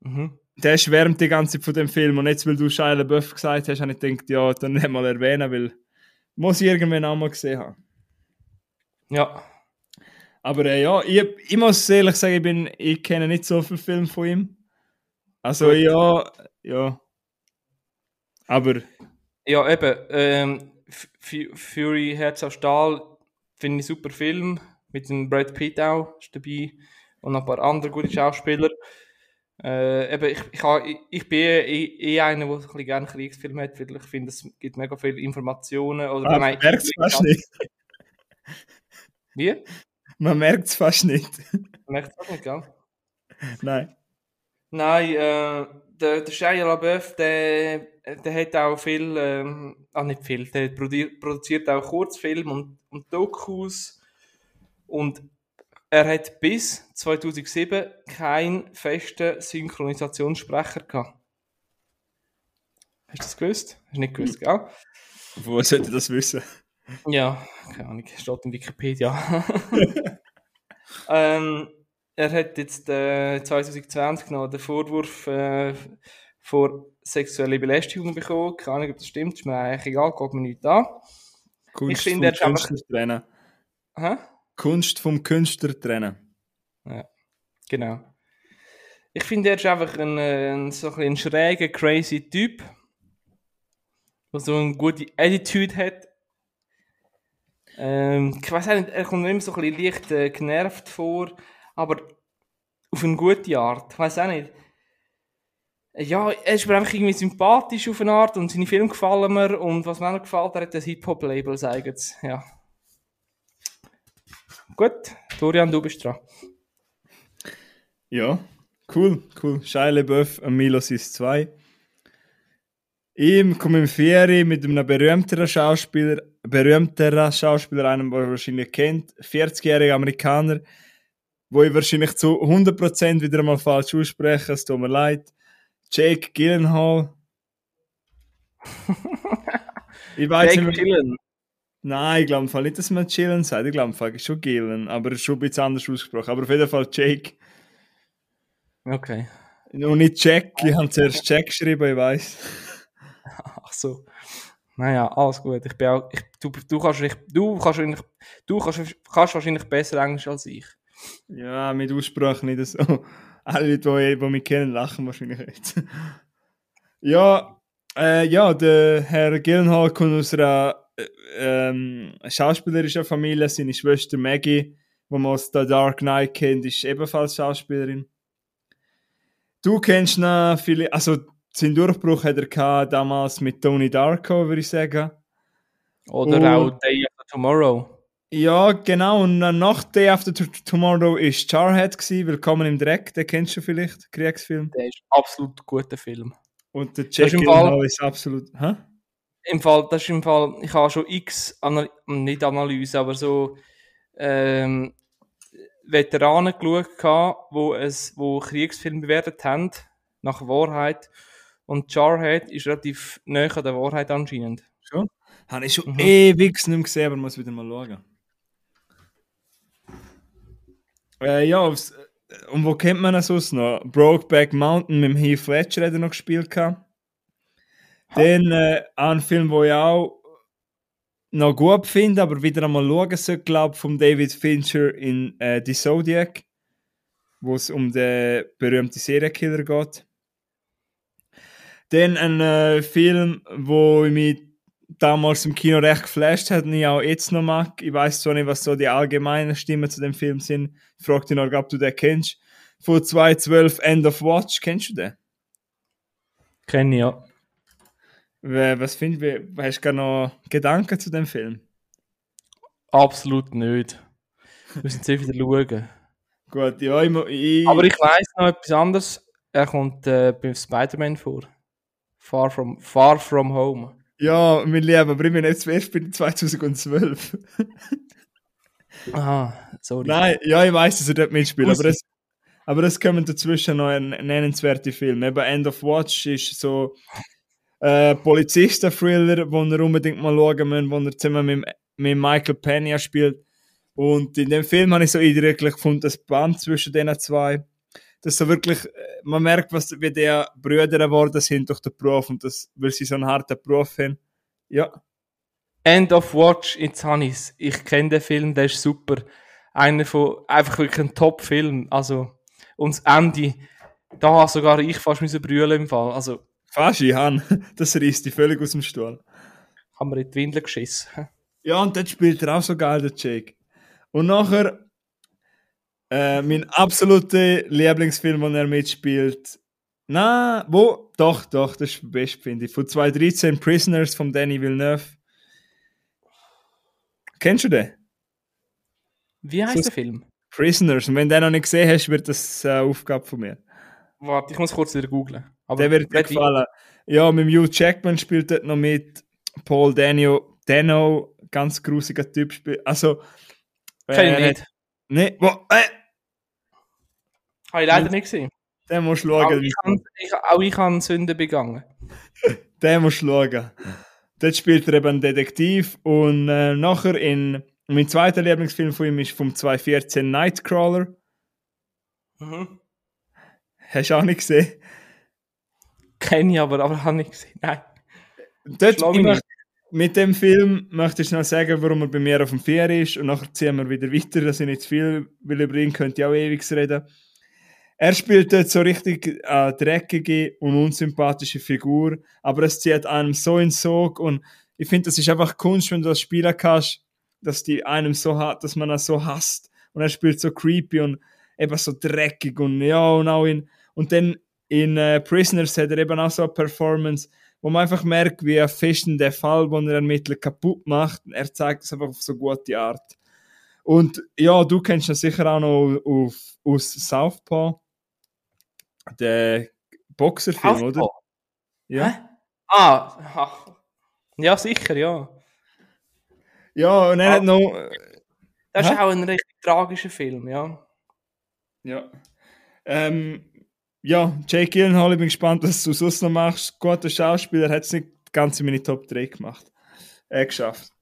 Mhm. Der schwärmt die ganze Zeit von dem Film und jetzt, weil du Shia LaBeouf gesagt hast, habe ich gedacht, ja, dann nicht mal erwähnen, weil muss ich irgendwann auch mal gesehen haben. Ja. Aber äh, ja, ich, ich muss ehrlich sagen, ich, bin, ich kenne nicht so viele Filme von ihm. Also ja, ja. Aber Ja, eben. Ähm, Fury, Herz auf Stahl, finde ich super Film. Mit dem Brad Pitt auch ist dabei. Und ein paar andere gute Schauspieler. Äh, eben, ich, ich, ich, ich bin eh, eh einer, der ein bisschen gerne Kriegsfilme hat, weil ich finde, es gibt mega viele Informationen. Oder, man nein, merkt es fast nicht. Wie? Man merkt es fast nicht. Merkt es auch nicht, gell? Nein. Nein, äh, der, der Shia LaBeouf, der, der hat auch viel, ähm, ah nicht viel, der produ- produziert auch Kurzfilme und, und Dokus und er hat bis 2007 keinen festen Synchronisationssprecher gehabt. Hast du das gewusst? Hast du nicht gewusst, gell? Wo sollte das wissen? Ja, keine Ahnung, steht in Wikipedia. ähm, er hat jetzt äh, 2020 noch den Vorwurf äh, vor sexueller Belästigung bekommen. Keine Ahnung, ob das stimmt, ist mir eigentlich egal, geht mir nicht an. Kunst finde, er vom Künstler trennen. Hä? Kunst vom Künstler trennen. Genau. Ich finde, er ist einfach ein, ein, so ein, ein schräger, crazy Typ, der so eine gute Attitude hat. Ähm, ich weiß nicht, er kommt mir immer so ein bisschen leicht äh, genervt vor, aber auf eine gute Art. Ich weiß auch nicht. Ja, er ist mir einfach irgendwie sympathisch auf eine Art und seine Filme gefallen mir und was mir noch gefällt, er hat das Hip-Hop-Label, sagen sie. Ja. Gut, Dorian, du bist dran. Ja, cool, cool. Shia LaBeouf und Milo Sis 2. Ich komme im Ferien mit einem berühmteren Schauspieler, berühmteren Schauspieler, einem, den ihr wahrscheinlich kennt, 40-jähriger Amerikaner, wo ich wahrscheinlich zu 100% wieder einmal falsch ausspreche, es tut mir leid. Jake Gyllenhaal. ich weiß Jake nicht mehr. Gyllen. Nein, ich glaube nicht, dass man Chillen sagt. Ich glaube schon Gillen, aber schon ein bisschen anders ausgesprochen. Aber auf jeden Fall Jake. Okay. Und nicht Jack, ich habe zuerst Jack geschrieben, ich weiß. Ach so. Naja, alles gut. Ich bin auch, ich, du, du, kannst, nicht- du, kannst, wahrscheinlich- du kannst, kannst wahrscheinlich besser Englisch als ich. Ja, mit Aussprache nicht so. Alle Leute, die, die mich kennen, lachen wahrscheinlich jetzt. ja, äh, ja, der Herr Gyllenhaal kommt aus einer äh, ähm, schauspielerischen Familie. Seine Schwester Maggie, die man aus The Dark Knight kennt, ist ebenfalls Schauspielerin. Du kennst noch viele, also seinen Durchbruch hat er gehabt, damals mit Tony Darko, würde ich sagen. Oder Und- auch Day After Tomorrow. Ja, genau. Und dann nach Day After Tomorrow ist Jarhead gsi. Willkommen im Dreck. Den kennst du vielleicht, Kriegsfilm. Der ist absolut guter Film. Und der ist Jack Gyllenhaal ist absolut. Hä? Im Fall, das ist im Fall, ich habe schon x, Anal nicht Analyse, aber so ähm, Veteranen geschaut, wo, es, wo Kriegsfilme bewertet haben, nach Wahrheit. Und Jarhead ist relativ näher an der Wahrheit anscheinend. Schon? Habe ich schon Mhm. ewig nicht gesehen, aber muss wieder mal schauen. Äh, ja, aufs, und wo kennt man ihn sonst noch? Brokeback Mountain mit dem Heath Ledger hat er noch gespielt. gehabt. Dann äh, ein Film, den ich auch noch gut finde, aber wieder einmal schauen sollte, glaube von David Fincher in äh, The Zodiac, wo es um den berühmten Serienkiller geht. Dann ein äh, Film, wo ich mich damals im Kino recht geflasht hat und ich auch jetzt noch mag. Ich weiß zwar nicht, was so die allgemeinen Stimmen zu dem Film sind. Ich frage dich noch, ob du den kennst. Von 2012 End of Watch, kennst du den? Kenne ich ja. Was findest du, hast du noch Gedanken zu dem Film? Absolut nicht. Wir müssen jetzt wieder schauen. Gut, ja, ich, ich, Aber ich weiß noch etwas anderes. Er kommt äh, beim Spider-Man vor. Far from, far from Home. Ja, mein Lieber, aber ich bin jetzt zuerst bei 2012. Aha, sorry. Nein, ja, ich weiß, dass er dort mitspielt, aber es, aber es kommen dazwischen noch ein nennenswerte Film. Eben End of Watch ist so äh, Polizisten-Thriller, wo wir unbedingt mal schauen müssen, wo er zusammen mit, mit Michael Pena spielt. Und in dem Film habe ich so eindrücklich gefunden, das Band zwischen den zwei. Dass so wirklich, äh, man merkt, was, wie die Brüder geworden sind durch den Beruf und das, weil sie so einen harten Beruf haben. Ja, End of Watch, habe ich's. Ich kenne den Film, der ist super. Einer von, einfach wirklich ein Top-Film. Also, und das Ende, da habe sogar ich fast müssen brüllen im Fall. Also, fast ich han. Das reißt die völlig aus dem Stuhl. haben wir in die Windel geschissen. Ja, und dort spielt er auch so geil, der Jake. Und nachher, äh, mein absoluter Lieblingsfilm, den er mitspielt. Na, wo? Doch, doch, das ist der beste, finde ich. Von 2013 Prisoners von Danny Villeneuve. Kennst du den? Wie heißt So- der Film? Prisoners. Und wenn du den noch nicht gesehen hast, wird das eine Aufgabe von mir. Warte, ich muss kurz wieder googlen. Aber Der wird dir gefallen. Ja, mit dem Hugh Jackman spielt dort noch mit. Paul Dano, Dano ganz grusiger Typ spielt. Also, Kenn ich äh, nicht. Nee, wo, äh, Habe ich leider nicht gesehen. den musst du Auch schauen. ich, ich, auch ich habe Sünde begangen. Den musst du schauen. Dort spielt er eben einen Detektiv und äh, nachher in mein zweiter Lieblingsfilm von ihm ist vom 2014 Nightcrawler. Mhm. Hast du auch nicht gesehen? Kenne ich aber, aber habe nicht gesehen. Nein. Dort, ich möchte, mit dem Film möchte ich schnell sagen, warum er bei mir auf dem Vier ist und nachher ziehen wir wieder weiter, dass ich nicht zu viel will über ihn, könnte ich auch ewig reden. Er spielt dort so richtig äh, dreckige und unsympathische Figur, aber es zieht einem so in Sog und ich finde, das ist einfach Kunst, wenn du das spielen kannst, dass die einem so hat, dass man das so hasst und er spielt so creepy und eben so dreckig und ja und auch in und dann in äh, Prisoners hat er eben auch so eine Performance, wo man einfach merkt, wie er fest in den Fall, den er ermittelt, kaputt macht. Er zeigt es einfach auf so gute Art. Und ja, du kennst ihn sicher auch noch auf, aus Southpaw, der Boxerfilm, oder? Southpaw? Ja. Hä? Ah, ach. ja, sicher, ja. Ja, und er hat noch. Das ist Hä? auch ein richtig tragischer Film, ja. Ja. Ähm, ja, Jake Gyllenhaal, ich bin gespannt, was du sonst noch machst. Guter Schauspieler, hat es nicht ganz in meine Top 3 gemacht. Äh, geschafft.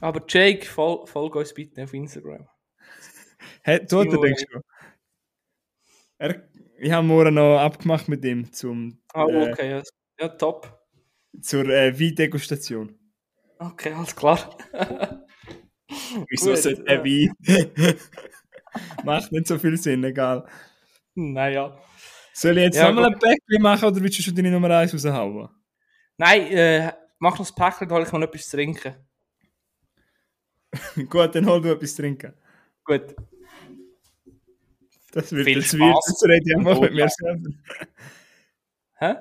Aber Jake, fol folge uns bitte auf Instagram. Hat, tut er, denkst du? Er, ich habe morgen noch abgemacht mit ihm zum, Ah, äh, okay, ja, ja top. zur äh, Weindegustation. Okay, alles klar. Wieso Gut, sollte ja. er Wein? Macht nicht so viel Sinn, egal. naja. Soll ich jetzt Ja, nochmal ein Backplay machen oder willst du schon deine Nummer 1 raushauen? Nein, äh, mach noch das Päckchen, hol ich noch etwas zu trinken. Gut, dann hol du etwas trinken. Gut. Das wird Viel das wird. Spaß. Jetzt rede ich einfach mit mir selber. Hä?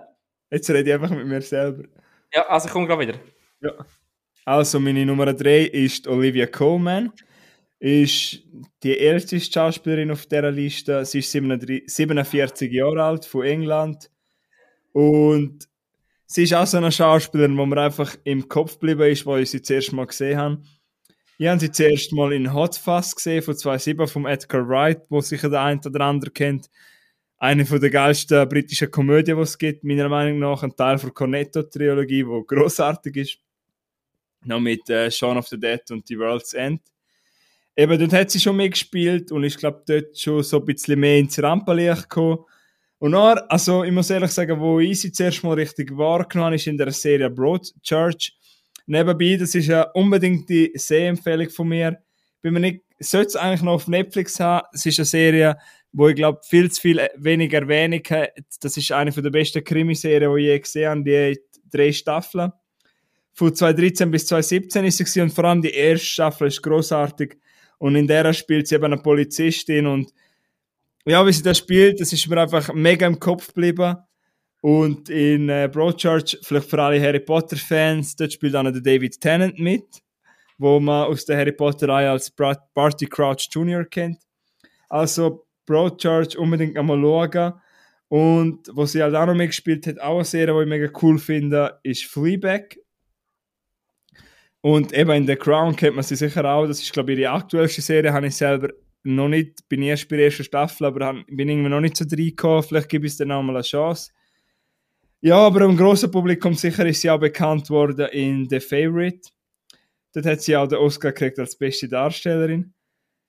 Jetzt rede ich einfach mit mir selber. Ja, also ich komme gerade wieder. Ja. Also, meine Nummer 3 ist Olivia Colman. Ist die älteste Schauspielerin auf dieser Liste. Sie ist 37 47 Jahre alt, von England. Und sie ist auch so eine Schauspielerin, wo mir einfach im Kopf geblieben ist, wo ich sie zuerst mal gesehen habe. Ich habe sie zuerst mal in Hot Fuzz gesehen, von 2007 vom Edgar Wright, wo sicher der eine oder andere kennt. Eine von der geilsten britischen Komödien, die es gibt, meiner Meinung nach. Ein Teil der Cornetto-Trilogie, die grossartig ist. Noch mit äh, Shaun of the Dead und The World's End. Eben, dort hat sie schon mitgespielt und ich glaube, dort schon so ein bisschen mehr ins Rampenlicht gekommen. Und dann, also ich muss ehrlich sagen, wo ich sie zuerst mal richtig wahrgenommen habe, ist in der Serie Broadchurch. Nebenbei, das ist eine unbedingte Sehempfehlung von mir. Bin mir nicht, sollte es eigentlich noch auf Netflix haben. Es ist eine Serie, wo ich glaube, viel zu viel weniger Erwähnung hat. Das ist eine der besten Krimiserien, die ich je gesehen habe. Die drei Staffeln. Von 2013 bis 2017 ist sie und vor allem die erste Staffel ist großartig. Und in der spielt sie eben eine Polizistin und ja, wie sie das spielt, das ist mir einfach mega im Kopf geblieben. Und in äh, Broadchurch, vielleicht für alle Harry Potter-Fans, dort spielt noch der David Tennant mit, wo man aus der Harry Potter-Reihe als Barty Crouch Jr. kennt. Also Broadchurch unbedingt einmal schauen. Und wo sie halt auch noch mitgespielt hat, auch eine Serie, die ich mega cool finde, ist Fleabag. Und eben in The Crown kennt man sie sicher auch. Das ist, glaube ich, ihre aktuellste Serie. Habe ich selber noch nicht, bin erst bei der ersten Staffel, aber bin irgendwie noch nicht so reingekommen. Vielleicht ich es dann auch mal eine Chance. Ja, aber im grossen Publikum sicher ist sie auch bekannt worden in The Favorite. Dort hat sie auch den Oscar gekriegt als beste Darstellerin.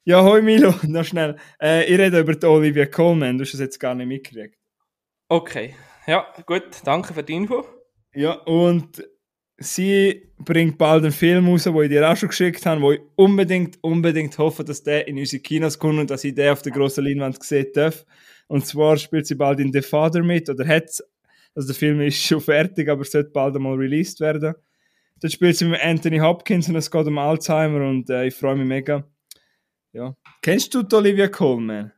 Ja, hoi Milo, noch schnell. Äh, ich rede über die Olivia Colman, du hast es jetzt gar nicht mitgekriegt. Okay. Ja, gut, danke für die Info. Ja, und sie bringt bald einen Film raus, den ich dir auch schon geschickt habe, wo ich unbedingt, unbedingt hoffe, dass der in unsere Kinos kommt und dass ich den auf der grossen Leinwand sehen darf. Und zwar spielt sie bald in The Father mit, oder hat also der Film ist schon fertig, aber sollte bald einmal released werden. Dort spielt sie mit Anthony Hopkins und es geht um Alzheimer und äh, ich freue mich mega. Ja. Kennst du die Olivia Colman?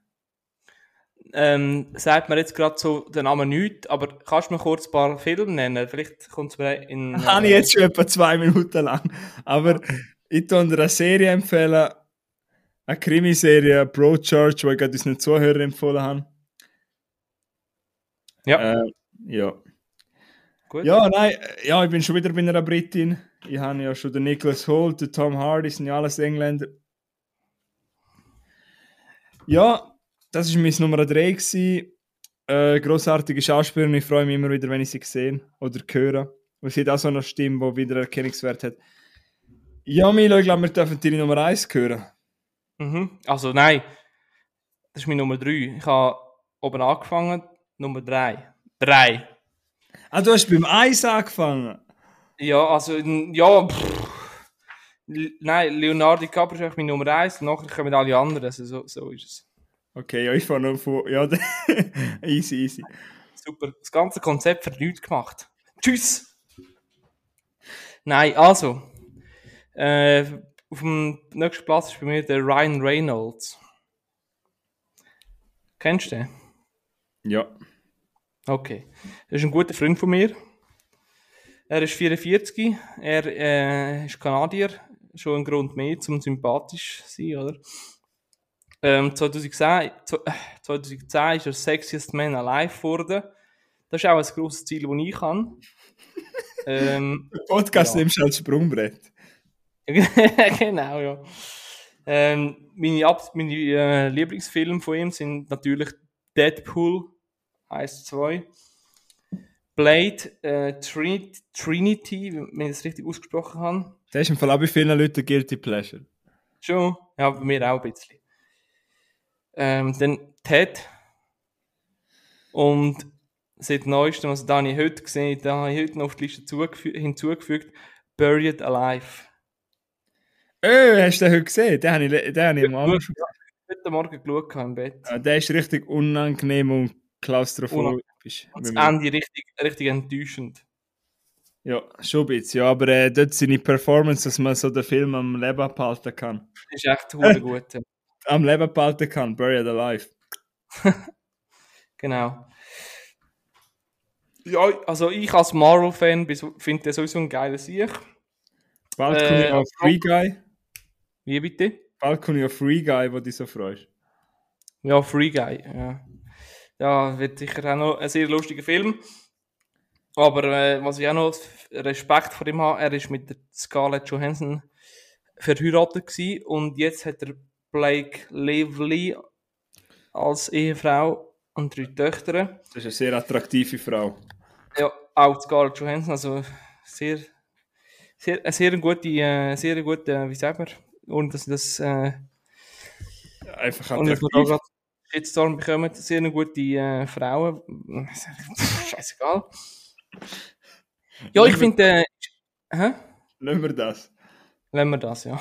Ähm, sagt mir jetzt gerade so den Namen nicht, aber kannst du mir kurz ein paar Filme nennen? Vielleicht kommt es mir in. äh, Habe ich jetzt schon etwa zwei Minuten lang. Aber ich tue dir eine Serie empfehlen. Eine Krimiserie, Broadchurch, die ich gerade unseren Zuhörern empfohlen habe. Ja, Äh, ja. gut. Ja, nein, äh, ja, ich bin schon wieder bei einer Britin. Ich habe ja schon den Nicholas Holt, den Tom Hardy, sind ja alles Engländer. Ja, das war mein Nummer 3. Gewesen. Äh, grossartige Schauspielerin, ich freue mich immer wieder, wenn ich sie sehe oder höre. Und sie hat auch so eine Stimme, die wieder Erkennungswert hat. Ja, Milo, ich glaube, wir dürfen deine Nummer 1 hören. Mhm. Also, nein. Das ist meine Nummer 3. Ich habe oben angefangen. Nummer 3. 3. Ah, du hast beim 1 angefangen. Ja, also, ja. Pff. Nein, Leonardo DiCaprio ist meine Nummer 1. Und nachher kommen alle anderen. Also, so, so ist es. Okay, ja, ich fange noch von. Ja, easy, easy. Super. Das ganze Konzept für nichts gemacht. Tschüss! Nein, also. Äh, auf dem nächsten Platz ist bei mir der Ryan Reynolds. Kennst du den? Ja. Okay. Das ist ein guter Freund von mir. Er ist 44, er äh, ist Kanadier, schon ein Grund mehr, zum sympathisch zu sein, oder? Ähm, 2010, zo- äh, 2010 ist er Sexiest Man Alive geworden. Das ist auch ein grosses Ziel, das ich habe. ähm, Der Podcast Ja. nimmst du als Sprungbrett. genau, ja. Ähm, meine Ab meine äh, Lieblingsfilme von ihm sind natürlich Deadpool 1, 2, Blade, äh, Trin Trinity, wenn ich das richtig ausgesprochen habe. Das ist im Fall auch bei vielen Leuten Guilty Pleasure. Schon, ja, bei mir auch ein bisschen. Ähm, dann Ted. Und seit neuestem, also da habe ich heute gesehen, da habe ich heute noch auf die Liste zugefü- hinzugefügt, Buried Alive. Äh, hast du den heute gesehen? Den habe ich, den habe ich am Abend Heute Morgen geschaut im Bett. gesehen. Der ist richtig unangenehm und klaustrophobisch. Das Ende richtig, richtig enttäuschend. Ja, schon ein bisschen. Ja, aber äh, dort seine Performance, dass man so den Film am Leben behalten kann. Das ist echt hure gut. Am Leben behalten kann, Buried Alive. Genau. Ja, also ich als Marvel-Fan finde den sowieso ein geiler Sieg. Bald Äh, ich auf Free Guy. Wie bitte? Bald komme ich auf Free Guy, wo du dich so freust. Ja, Free Guy. Ja, ja wird sicher auch noch ein sehr lustiger Film. Aber äh, was ich auch noch Respekt vor ihm habe, er ist mit der Scarlett Johansson verheiratet gewesen und jetzt hat er Blake Lively als Ehefrau und drei Töchter. Das ist eine sehr attraktive Frau. Ja, auch Scarlett Johansson, also sehr, sehr, eine sehr gute, äh, sehr gute, äh, wie sagt man, ohne dass das, äh, Einfach attraktiv. Shitstorm bekommen, sehr eine gute äh, Frauen, scheißegal. Ja, ich finde, äh, hä? Lassen wir das. Lassen wir das, ja.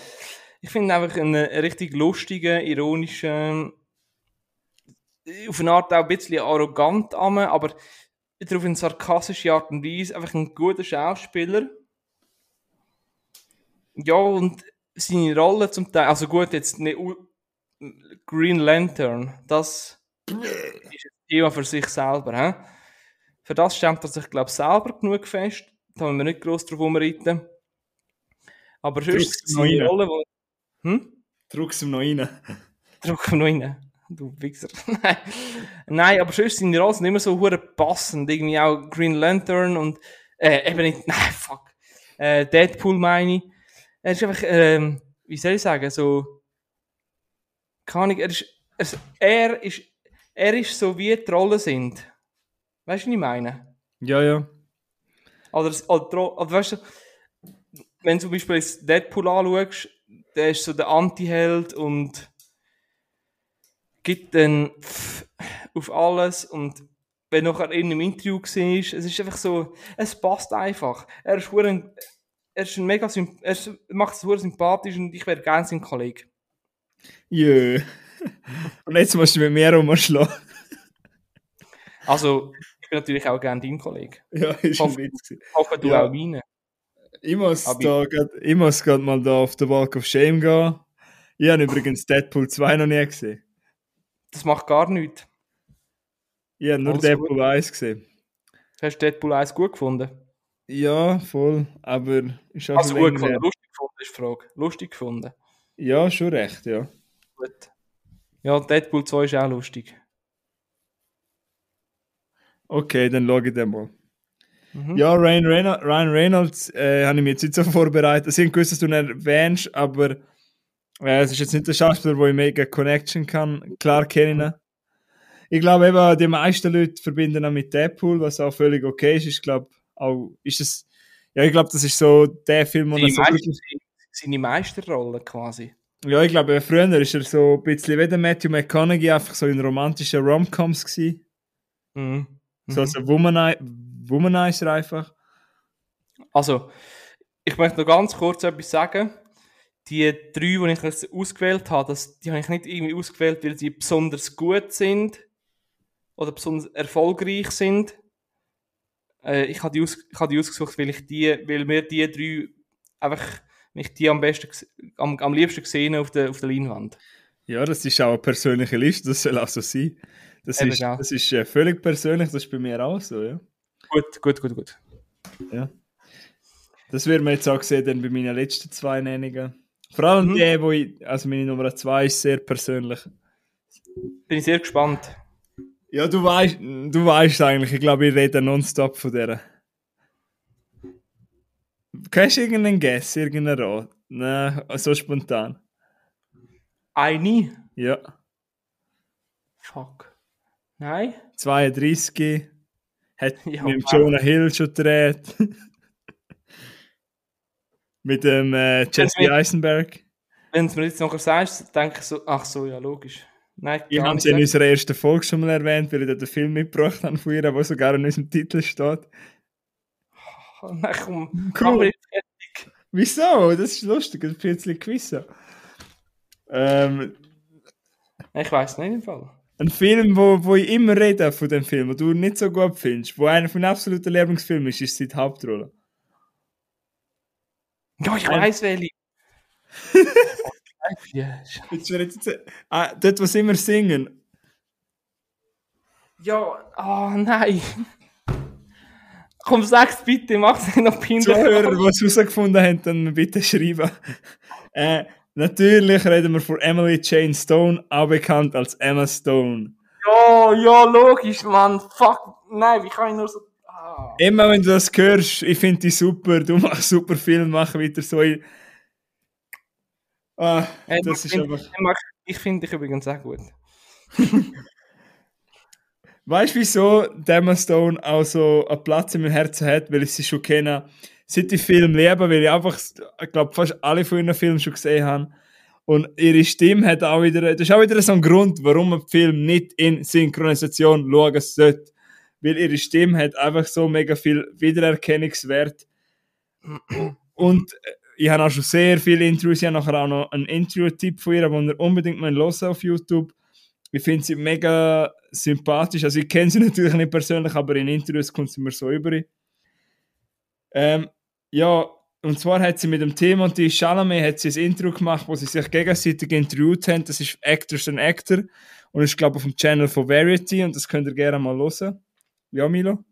ich finde einfach einen äh, richtig lustigen, ironischen, auf eine Art auch ein bisschen arrogant an, aber wieder auf eine sarkastische Art und Weise, einfach ein guter Schauspieler. Ja, und seine Rolle zum Teil, also gut, jetzt nicht Green Lantern, das ist ein Thema für sich selber. He? Für das stemmt er sich, glaube ich, selber genug fest. Da wollen wir nicht gross drauf rumreiten. Aber sonst seine rein. Rolle, wo... Hm? Druck's ihm noch rein. Druck noch rein. Du Wichser. Nein. Nein, aber sonst sind die Rollen sind immer so hure passend. Irgendwie auch Green Lantern und äh, eben nicht. Nein, fuck. Äh, Deadpool meine ich. Er ist einfach, ähm, wie soll ich sagen, so. Kann ich, er ist, er ist, er ist so wie die Rollen sind. Weißt du, was ich meine? Ja, ja. Oder, oder, oder weißt du, wenn du zum Beispiel Deadpool anschaust, der ist so der Anti-Held und gibt dann auf alles und wenn nachher in einem Interview siehst, es ist einfach so, es passt einfach. Er ist ein, er ist ein mega, er macht es sehr sympathisch und ich wäre gerne sein Kollege. Jö. Und jetzt musst du mit mir rumschlagen. Also, ich bin natürlich auch gerne dein Kollege. Ja, ist ein Hoffe- Witz. Ich hoffe, du Ja. auch meine. Ich muss, Aber- da grad, ich muss grad mal da auf den Walk of Shame gehen. Ich habe übrigens Deadpool 2 noch nie gesehen. Das macht gar nichts. Ich habe nur Alles Deadpool 1 gesehen. Hast du Deadpool 1 gut gefunden? Ja, voll. Aber ist auch Also gut gefunden, lustig gefunden ist die Frage. Lustig gefunden. Ja, schon recht, ja. Gut. Ja, Deadpool 2 ist auch lustig. Okay, dann schaue ich den mal. Mhm. Ja, Ryan Reynolds, Ryan Reynolds äh, habe ich mir jetzt nicht so vorbereitet. Es sind gewusst, dass du ihn erwähnst, aber äh, es ist jetzt nicht der Schauspieler, wo ich mega Connection kann. Klar kenne ich ihn. Ich glaube eben, die meisten Leute verbinden ihn mit Deadpool, was auch völlig okay ist. Ich glaube, auch ist es, ja, ich glaube, das ist so der Film, wo er Seine, so wirklich, seine Meisterrolle quasi. ja, ich glaube, früher ist er so ein bisschen wie der Matthew McConaughey, einfach so in romantischen Romcoms gewesen. Mhm. So Mhm. als ein Womani Womanizer einfach. Also, ich möchte noch ganz kurz etwas sagen. Die drei, die ich jetzt ausgewählt habe, das, die habe ich nicht irgendwie ausgewählt, weil sie besonders gut sind oder besonders erfolgreich sind. Äh, ich habe die, ich habe die ausgesucht, weil, ich die, weil mir die drei einfach, wenn ich die am besten, am, am liebsten gesehen auf der, auf der Leinwand. Ja, das ist auch eine persönliche Liste, das soll auch so sein. Das Eben, ist, gell. das ist äh, völlig persönlich, das ist bei mir auch so, ja. Gut, gut, gut, gut. ja. Das wird man jetzt auch sehen, dann bei meinen letzten zwei Nennungen. Vor allem Mhm. die, wo ich, also meine Nummer zwei ist sehr persönlich. Bin ich sehr gespannt. Ja, du weißt, du weißt eigentlich, ich glaube, ich rede nonstop von der. Hast du irgendeinen Guess, irgendeinen Rat? Nein, so spontan. Eine? Ja. Fuck. Nein? 32. Hat Ja, mit dem wow. Jonah Hill schon gedreht. mit dem äh, Jesse Eisenberg. Wenn du mir jetzt noch sagst, denke ich so, ach so, ja, logisch. Nein, Ich habe sie in unserer ersten Folge schon mal erwähnt, weil ich dort den Film mitgebracht habe von ihr, der sogar in unserem Titel steht. Nein, komm, Cool. Wieso? Das ist lustig, das ist ein Quiz. Ähm, Ich weiß nicht im Fall. ein Film, wo, wo ich immer rede von dem Film, wo du nicht so gut findest, wo einer von absoluten Lieblingsfilmen ist, ist sie die Hauptrolle. Ja, ich Ein- weiß welche. ja, Jetzt ah, dort, sie immer singen. ja, oh nein. Komm, sag's bitte, mach's nicht noch peinlich. Zuhörer, die es herausgefunden haben, dann bitte schreiben. äh, natürlich reden wir von Emily Jane Stone, auch bekannt als Emma Stone. Ja, ja, logisch, Mann. Fuck. Nein, wie kann ich nur so. Ah. Immer wenn du das hörst, ich finde dich super, du machst super Film, mach weiter so. Ah, das ist ich einfach. find- Ich finde dich übrigens auch gut. Weißt du, wieso Emma Stone auch so einen Platz in meinem Herzen hat? Weil ich sie schon kenne. Seit ich Film liebe, weil ich einfach, ich glaube, fast alle von ihren Filmen schon gesehen habe. Und ihre Stimme hat auch wieder, das ist auch wieder so ein Grund, warum man Film nicht in Synchronisation schauen sollte. Weil ihre Stimme hat einfach so mega viel Wiedererkennungswert. Und ich habe auch schon sehr viele Interviews. Ich habe nachher auch noch einen Interview-Tipp von ihr, den ihr unbedingt mal hören auf YouTube. Ich finde sie mega sympathisch. Also ich kenne sie natürlich nicht persönlich, aber in Interviews kommt sie mir so über. Ähm, ja, und zwar hat sie mit dem Timothy Chalamet hat sie ein Intro gemacht, wo sie sich gegenseitig interviewt haben. Das ist Actors and Actor und ist glaube ich auf dem Channel von Variety und das könnt ihr gerne mal hören. Ja, Milo?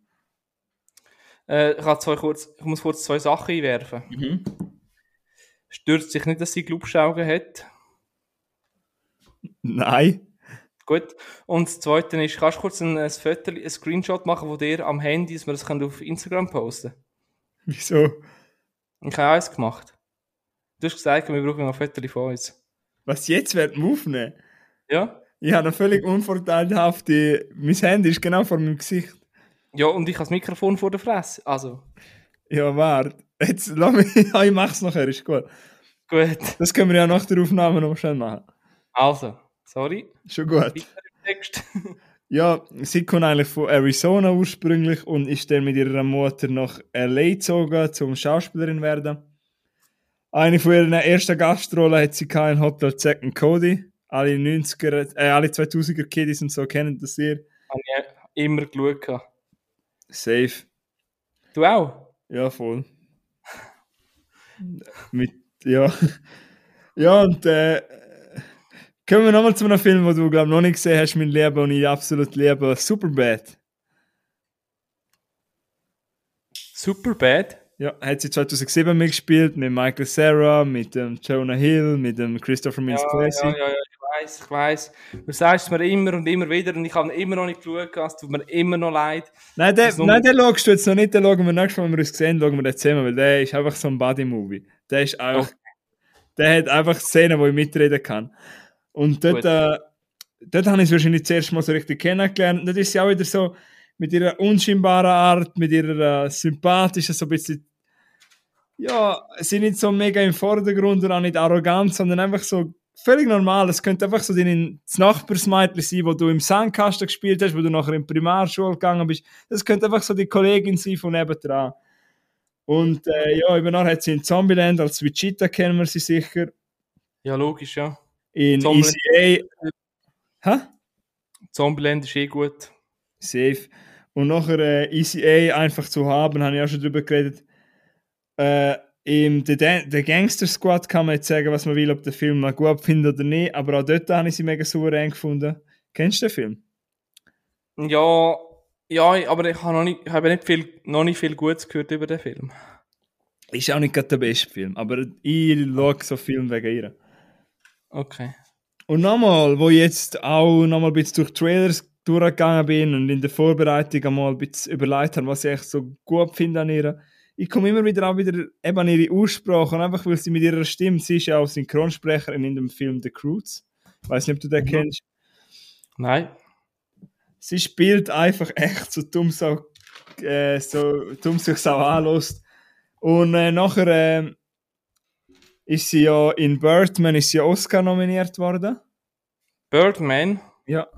Äh, ich, zwei kurz, ich muss kurz zwei Sachen einwerfen. Stürzt sich nicht, dass sie Glubschaugen hat. Nein. Gut. Und das Zweite ist, kannst du kurz ein, ein Foto, ein Screenshot machen von dir am Handy, dass wir das können auf Instagram posten Wieso? Ich habe eins gemacht. Du hast gesagt, wir brauchen noch ein Foto von uns. Was jetzt werden wir aufnehmen? Ja? Ich habe eine völlig unvorteilhafte. Mein Handy ist genau vor meinem Gesicht. Ja, und ich habe das Mikrofon vor der Fresse. Also, Ja, warte. Jetzt lass mich. Ja, ich mach's nachher, ist gut. gut. Das können wir ja nach der Aufnahme noch schnell machen. Also, sorry. Schon gut. Ja, sie kommt eigentlich von Arizona ursprünglich und ist dann mit ihrer Mutter nach LA gezogen, zum Schauspielerin werden. Eine von ihren ersten Gastrollen hat sie in Hotel Zack Cody. Alle 90er, äh, alle 2000er Kiddies und so kennen das ihr. habe ich immer geschaut. Safe. Du auch? Ja, voll. Mit, ja. Ja, und äh, kommen wir nochmal zu einem Film, den du, glaube ich, noch nicht gesehen hast, mein Lieber, und ich absolut liebe. Superbad. Superbad. Ja, hat sie 2007 mitgespielt, mit Michael Cera, mit dem Jonah Hill, mit dem Christopher Ja, Mintz ja, Plessy. ja, ja, ich weiß, ich weiß. Du sagst es mir immer und immer wieder und ich habe immer noch nicht geschaut, es tut mir immer noch leid. Nein, den, nein, den schaust du jetzt noch nicht, den schauen wir nächstes Mal, wenn wir uns sehen, schauen wir den zusammen, weil der ist einfach so ein Buddy-Movie. Der ist einfach, der hat einfach Szenen, wo ich mitreden kann. Und dort, äh, dort habe ich sie wahrscheinlich das erste Mal so richtig kennengelernt. Und dort ist sie auch wieder so mit ihrer unscheinbaren Art, mit ihrer äh, sympathischen, so ein bisschen, ja, sie nicht so mega im Vordergrund und auch nicht arrogant, sondern einfach so völlig normal. Es könnte einfach so dein das Nachbarsmädchen sein, wo du im Sandkasten gespielt hast, wo du nachher in die Primarschule gegangen bist. Das könnte einfach so die Kollegin sein von nebendran. Und äh, ja, übernach hat sie in Zombieland als Wichita kennen wir sie sicher. Ja, logisch, ja. In Zombieland. ECA. Hä? Zombieland ist eh gut. Safe. Und nachher äh, ECA einfach zu haben, habe ich auch schon drüber geredet. Äh, im The, The Gangster Squad kann man jetzt sagen, was man will, ob der Film man gut findet oder nicht, aber auch dort habe ich sie mega souverän gefunden. Kennst du den Film? Ja, ja, aber ich habe noch nicht, ich habe nicht viel, noch nicht viel Gutes gehört über den Film. Ist auch nicht gerade der beste Film, aber ich schaue so Film wegen ihr. Okay. Und nochmal, wo ich jetzt auch nochmal ein bisschen durch Trailers durchgegangen bin und in der Vorbereitung einmal ein bisschen überlegt habe, was ich echt so gut finde an ihr. Ich komme immer wieder auch wieder eben an ihre Ursprache und einfach, weil sie mit ihrer Stimme, sie ist ja auch Synchronsprecherin in dem Film The Croods. Weiß nicht, ob du den Mhm. kennst. Nein. sie spielt einfach echt so dumm so, äh, so dumm sich auch anlässt. Und äh, nachher äh, ist sie ja in Birdman ist sie Oscar nominiert worden. Birdman. Ja.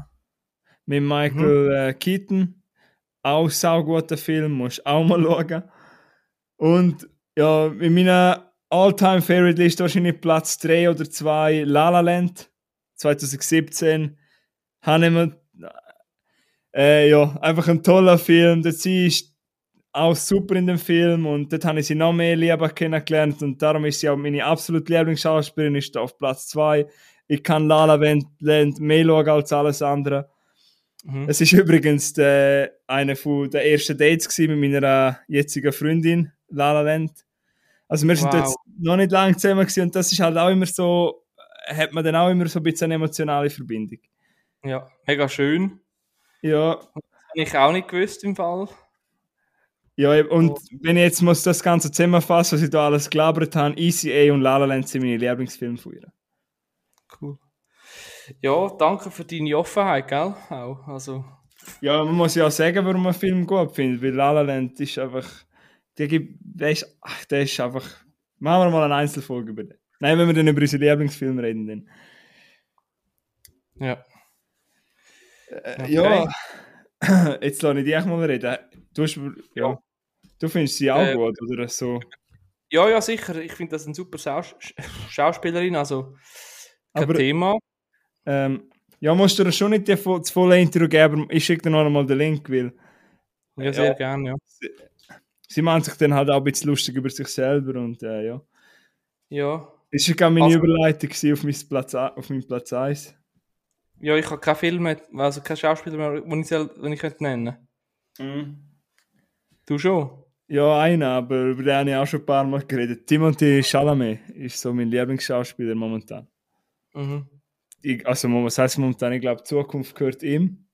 Mit Michael äh, Keaton. Auch sauguter Film, musst auch mal schauen. Und ja, in meiner All-Time-Favorite-Liste wahrscheinlich Platz 3 oder 2 La La Land 2017. Habe ich mir äh, ja, einfach ein toller Film. Sie ist auch super in dem Film und dort habe ich sie noch mehr lieber kennengelernt und darum ist sie auch meine absolute Lieblingsschauspielerin, ist auf Platz 2. Ich kann La La Land mehr schauen als alles andere. Mhm. Es ist übrigens der, eine von der ersten Dates mit meiner jetzigen Freundin, La La Land. Also wir sind Wow. jetzt noch nicht lange zusammen und das ist halt auch immer so, hat man dann auch immer so ein bisschen eine emotionale Verbindung. Ja, mega schön. Ja, Habe ich auch nicht gewusst im Fall. Ja, und wenn ich jetzt muss das Ganze zusammenfassen, was ich da alles gelabert habe, ECA und La La Land sind meine Lieblingsfilme von ihr. Cool. Ja, danke für deine Offenheit, gell? Auch. Also, Ja, man muss ja auch sagen, warum man einen Film gut findet, weil La La Land ist einfach, der gibt, der ist, ach, der ist einfach, machen wir mal eine Einzelfolge über den. Nein, wenn wir dann über unsere Lieblingsfilme reden, dann. ja. Äh, Ja, jetzt lasse ich dich mal reden. Du, hast, ja, du findest sie auch Äh, gut, oder so? Ja, ja, sicher. Ich finde das eine super Schaus Schauspielerin, also kein Aber- Thema. Ähm, ja, musst du dir schon nicht das volle Intro geben, ich schicke dir noch einmal den Link, weil Ja, sehr ja. gerne, ja. sie machen sich dann halt auch ein bisschen lustig über sich selber und äh, ja. Ja, Das war gerade meine Also- Überleitung auf, mein Platz, auf meinen Platz 1. ja ich habe keine Filme, also keine Schauspieler mehr, die ich, soll, die ich könnte nennen Du schon? Ja, einer, aber über den habe ich auch schon ein paar Mal geredet. Timothy Chalamet ist so mein Lieblingsschauspieler momentan. Mhm. Ich, also, was heißt momentan? Ich glaube, Zukunft gehört ihm.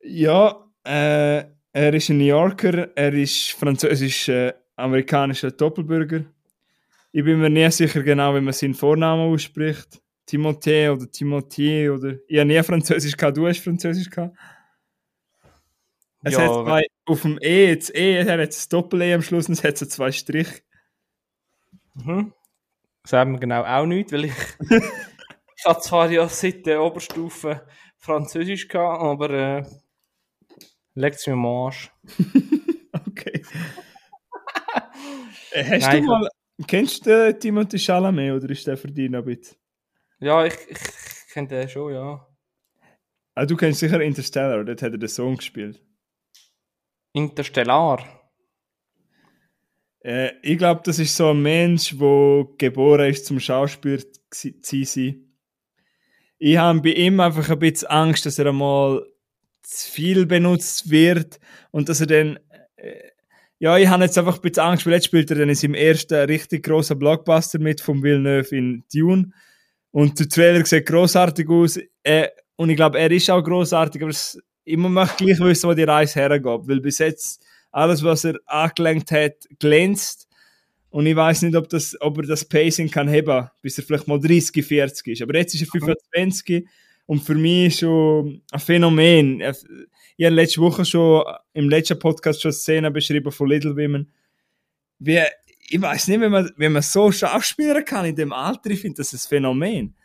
Ja, äh, er ist ein New Yorker, er ist französisch-amerikanischer Doppelbürger. Ich bin mir nie sicher genau, wie man seinen Vornamen ausspricht. Timothée oder Timothée oder. Ich habe nie Französisch gehabt, du hast Französisch gehabt. Es Ja, hat zwei, auf dem E, das E, er hat das Doppel-E am Schluss und es hat so zwei Striche. Mhm. Sagen wir genau auch nicht, weil ich, ich habe zwar ja seit der Oberstufe Französisch gehabt, aber äh, legt es mir am Arsch. Okay. Äh, Hast Nein, du mal, kennst du den Timothy Chalamet oder ist der noch ein bisschen? Ja, ich, ich, kenne den schon, ja. Ah, du kennst sicher Interstellar, dort hat er den Song gespielt. Interstellar. Äh, ich glaube, das ist so ein Mensch, der geboren ist zum Schauspieler zu sein. Ich habe bei ihm einfach ein bisschen Angst, dass er einmal zu viel benutzt wird und dass er dann. Äh, ja, ich habe jetzt einfach ein bisschen Angst, weil jetzt spielt er dann in seinem ersten richtig grossen Blockbuster mit von Villeneuve in Dune. Und der Trailer sieht großartig aus. Äh, und ich glaube, er ist auch großartig, aber es, ich möchte gleich wissen, wo die Reise hergeht. Weil bis jetzt alles, was er angelenkt hat, glänzt. Und ich weiß nicht, ob, das, ob er das Pacing kann heben, bis er vielleicht mal 30, 40 ist. Aber jetzt ist er 25 und für mich ist schon ein Phänomen. Ich habe letzte Woche schon im letzten Podcast schon Szenen beschrieben von Little Women. Wie, ich weiß nicht, wenn man, wenn man so Schauspieler kann in dem Alter, ich finde das ein Phänomen.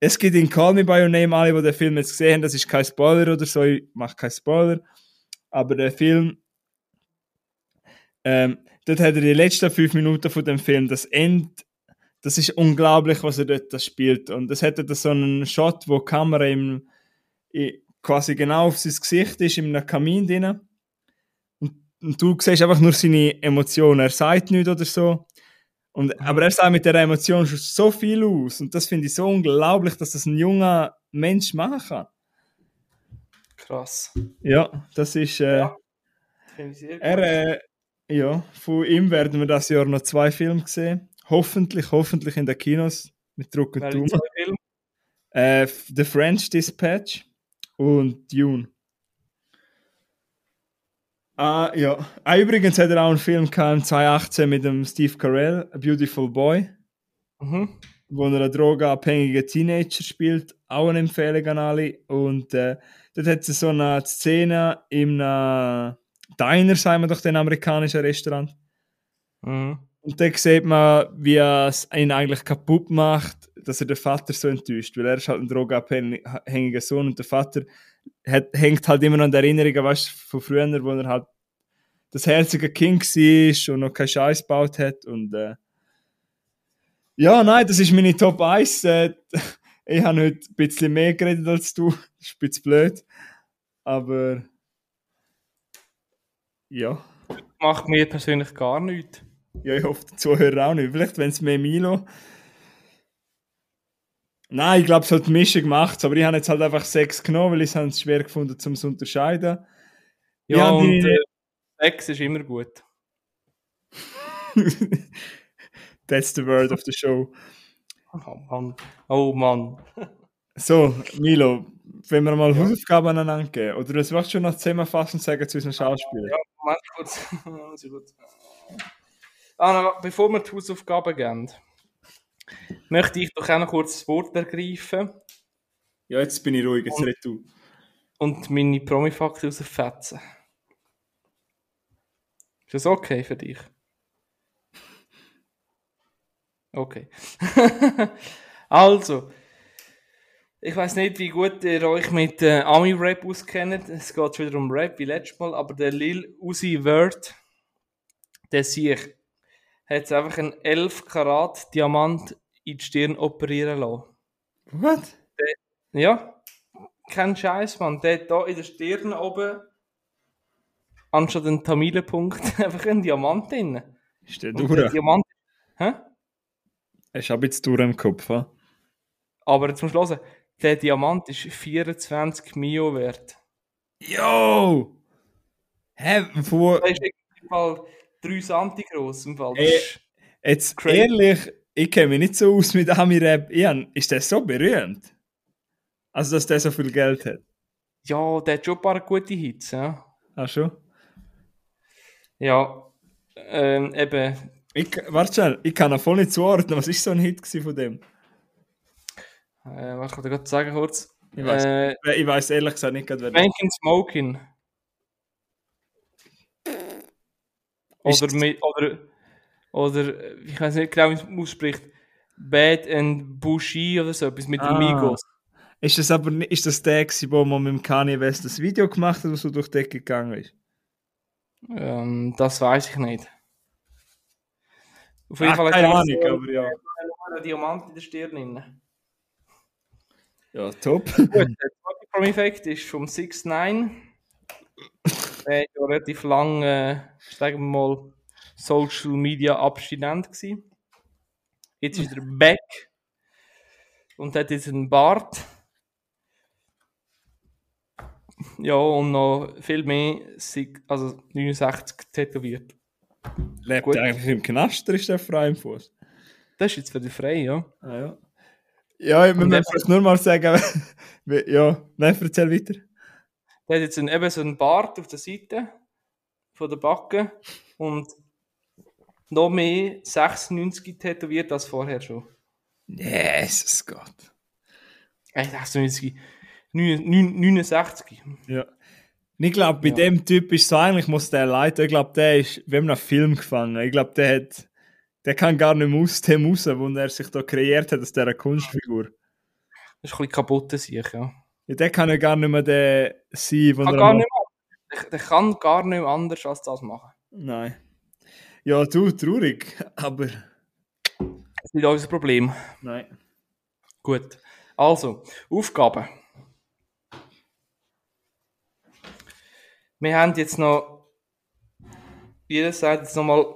Es gibt in Call Me By Your Name, alle, die den Film jetzt gesehen haben, das ist kein Spoiler oder so, ich mache keinen Spoiler. Aber der Film, ähm, dort hat er die letzten fünf Minuten von dem Film, das End, das ist unglaublich, was er dort das spielt. Und es hätte so einen Shot, wo die Kamera im, quasi genau auf sein Gesicht ist, in einem Kamin drin. Und du siehst einfach nur seine Emotionen. Er sagt nichts oder so. Und, aber er sagt mit der Emotion schon so viel aus. Und das finde ich so unglaublich, dass das ein junger Mensch machen kann. Krass. Ja, das ist. Äh, Ja. Er, äh, ja, von ihm werden wir das Jahr noch zwei Filme sehen. Hoffentlich, hoffentlich in den Kinos. Mit Druck und Daumen. Äh, The French Dispatch und Dune. Ah, ja. Ah, übrigens hat er auch einen Film gehabt, im 2018 mit dem Steve Carell, A Beautiful Boy, Mhm. wo er einen drogenabhängigen Teenager spielt. Auch eine Empfehlung an alle. Und äh, dort hat es so eine Szene in einem Diner, sagen wir doch, den amerikanischen Restaurant. Mhm. Und dann sieht man, wie er es ihn eigentlich kaputt macht, dass er den Vater so enttäuscht, weil er ist halt ein drogenabhängiger Sohn und der Vater hat, hängt halt immer noch an der Erinnerung, weißt du, von früher, wo er halt das herzige Kind war und noch keinen Scheiß gebaut hat und äh, ja, nein, das ist meine Top 1. Äh, ich habe heute ein bisschen mehr geredet als du, das ist ein bisschen blöd, aber ja. Macht mir persönlich gar nichts. Ja, ich hoffe, die Zuhörer auch nicht. Vielleicht, wenn es mehr Milo. Nein, ich glaube, es hat die Mischung gemacht, aber ich habe jetzt halt einfach sechs genommen, weil ich es schwer gefunden um es zu unterscheiden. Ja, Ja, und die- äh, Sex ist immer gut. That's the word of the show. Oh Mann. Oh Mann. So, Milo, wenn wir mal Hausaufgaben aneinander geben, oder was willst du noch zusammenfassend sagen zu unseren Schauspielern? Ja, Moment kurz. Ah, bevor wir die Hausaufgaben geben, möchte ich doch auch noch kurz das Wort ergreifen Ja, jetzt bin ich ruhig, jetzt red du. und meine Promifakte rausfetzen. Ist das okay für dich? Okay. also, ich weiß nicht, wie gut ihr euch mit äh, Ami-Rap auskennt. Es geht schon wieder um Rap wie letztes Mal, aber der Lil Uzi Vert, der sich hat jetzt einfach einen 11 Karat Diamant in die Stirn operieren lassen. What? Ja, kein Scheiß, Mann. Der hat da in der Stirn oben anstatt einen Tamilenpunkt einfach einen Diamant drin. Ist der Und der durch? Diamant. Hä? Ist auch ein bisschen durch im Kopf, ha? Aber jetzt musst du hören, der Diamant ist 24 Mio wert. Yo! Hä, wo... Der ist im Fall 3 Santi groß im Fall. Das Äh, Jetzt Crazy. ehrlich, ich kenne mich nicht so aus mit Ami-Rap. Ian, ist der so berühmt? Also, dass der so viel Geld hat. Ja, der hat schon ein paar gute Hits, ja. Ach schon? Ja, ähm, eben, Ich, warte schnell, ich kann ihn voll nicht zuordnen. Was ist so ein Hit von dem? äh, was kann ich gerade sagen kurz? Ich weiß Äh, Ich weiß ehrlich gesagt nicht, gerade, wer Banking Smoking. Oder mit, oder, oder, äh, ich weiß nicht genau, wie man es ausspricht. Bad and Bushy oder so, etwas mit Ah. Amigos. Ist das aber nicht, ist das der wo man mit dem Kanye West das Video gemacht hat, was so durch die Decke gegangen ist? Ähm, das weiß ich nicht. Auf Ah, keine hat er Ahnung, so aber ja. einen Diamant in der Stirn. drin. Ja, top. Gut, der Prom-Effekt ist vom 6 9 Der war ja relativ lang, äh, sagen wir mal, Social Media abstinent gewesen. Jetzt ist er back und hat jetzt einen Bart. Ja, und noch viel mehr, also 69 tätowiert. Lebt Gut. er eigentlich im Knast oder ist der frei im Fuß? Das ist jetzt wieder frei, ja. Ah, ja. Ja, ich muss nur mal sagen, ja, nein, erzähl weiter. Der hat jetzt einen, eben so einen Bart auf der Seite von der Backe und noch mehr 96 tätowiert als vorher schon. Jesus Gott. Äh, 96, 69. Ja. Ich glaube, bei Ja. dem Typ ist so eigentlich, muss der leiden. Ich glaube, der ist, wir haben einen Film gefangen. Ich glaube, der hat, der kann gar nicht mehr aus dem raus, wo er sich da kreiert hat, aus dieser Kunstfigur. Das ist ein bisschen kaputt, sich, ja. Ja, der kann ja gar nicht mehr der sein, wo Kann er gar nicht mehr, der, der kann gar nicht mehr anders als das machen. Nein. Ja, du, traurig, aber Das ist nicht unser Problem. nein. Gut. Also, Aufgaben. Wir haben jetzt noch jeder sagt jetzt nochmal,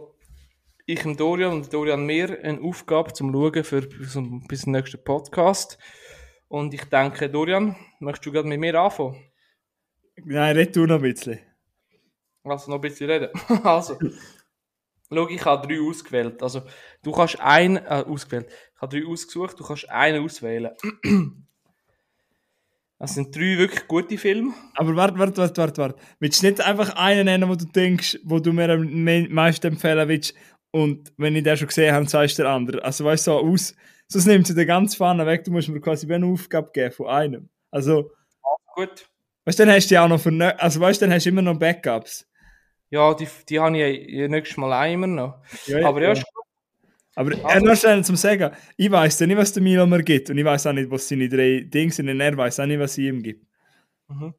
ich und Dorian und Dorian mir eine Aufgabe zum Schauen für bis zum nächsten Podcast. Und ich denke, Dorian, möchtest du gerade mit mir anfangen? Nein, red du noch ein bisschen. Also noch ein bisschen reden. also, schau, ich habe drei ausgewählt. Also, du kannst einen, äh, ausgewählt. Ich habe drei ausgesucht, du kannst einen auswählen. Das sind drei wirklich gute Filme. Aber warte, warte, warte, warte, warte. Willst du nicht einfach einen nennen, wo du denkst, wo du mir am me- meisten empfehlen willst und wenn ich den schon gesehen habe, sagst du der andere. Also weißt du, so aus, sonst nimmt sie den ganz vorne weg, du musst mir quasi eine Aufgabe geben von einem. Also, Gut. weißt du, dann hast du ja auch noch für, ne- also weißt du, dann hast du immer noch Backups. Ja, die, die habe ich ja nächstes Mal auch immer noch. Ja, Aber ja, gut. Aber äh, Also- nur schnell zum Sagen, ich weiß ja nicht, was der Milo mir gibt und ich weiß auch nicht, was seine drei Dinge sind und er weiß auch nicht, was ich ihm gibt. Mhm.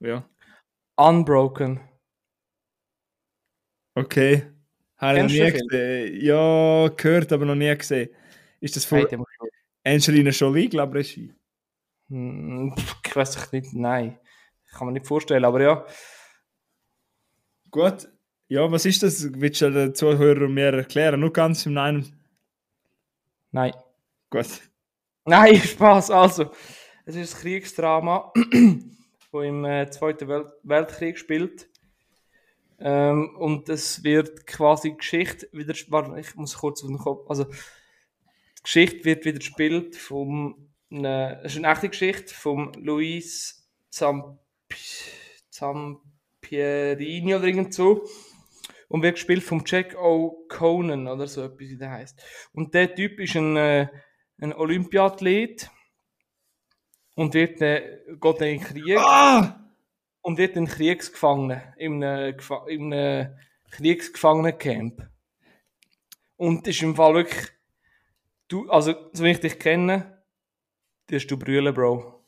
Ja, Unbroken. okay. Habe ich noch nie gesehen. Ja, gehört, aber noch nie gesehen. Ist das von Angelina Jolie, glaube ich, Regie? Hm, Ich weiß nicht, nein. Kann man nicht vorstellen, aber ja. Gut. Ja, was ist das? Willst du den Zuhörern mir erklären? Nur ganz im einem. Nein. Gut. Nein, Spaß. Also, es ist ein Kriegsdrama, wo im äh, Zweiten Welt Weltkrieg spielt. Ähm, und es wird quasi Geschichte wieder. Warte, ich muss kurz auf den Kopf. Also, die Geschichte wird wieder gespielt vom. Ne, es ist eine echte Geschichte vom Luis Zamp Zampierini oder irgend so. Und wird gespielt vom Jack O'Conan oder so etwas, wie der heißt. Und der Typ ist ein. Äh, ein Olympiathlet und wird, äh, geht in den Krieg Ah! und wird ein Kriegsgefangener in einem, in einem Kriegsgefangenencamp. Und ist im Fall wirklich, du, also, so wie ich dich kenne, wirst du brüllen, Bro.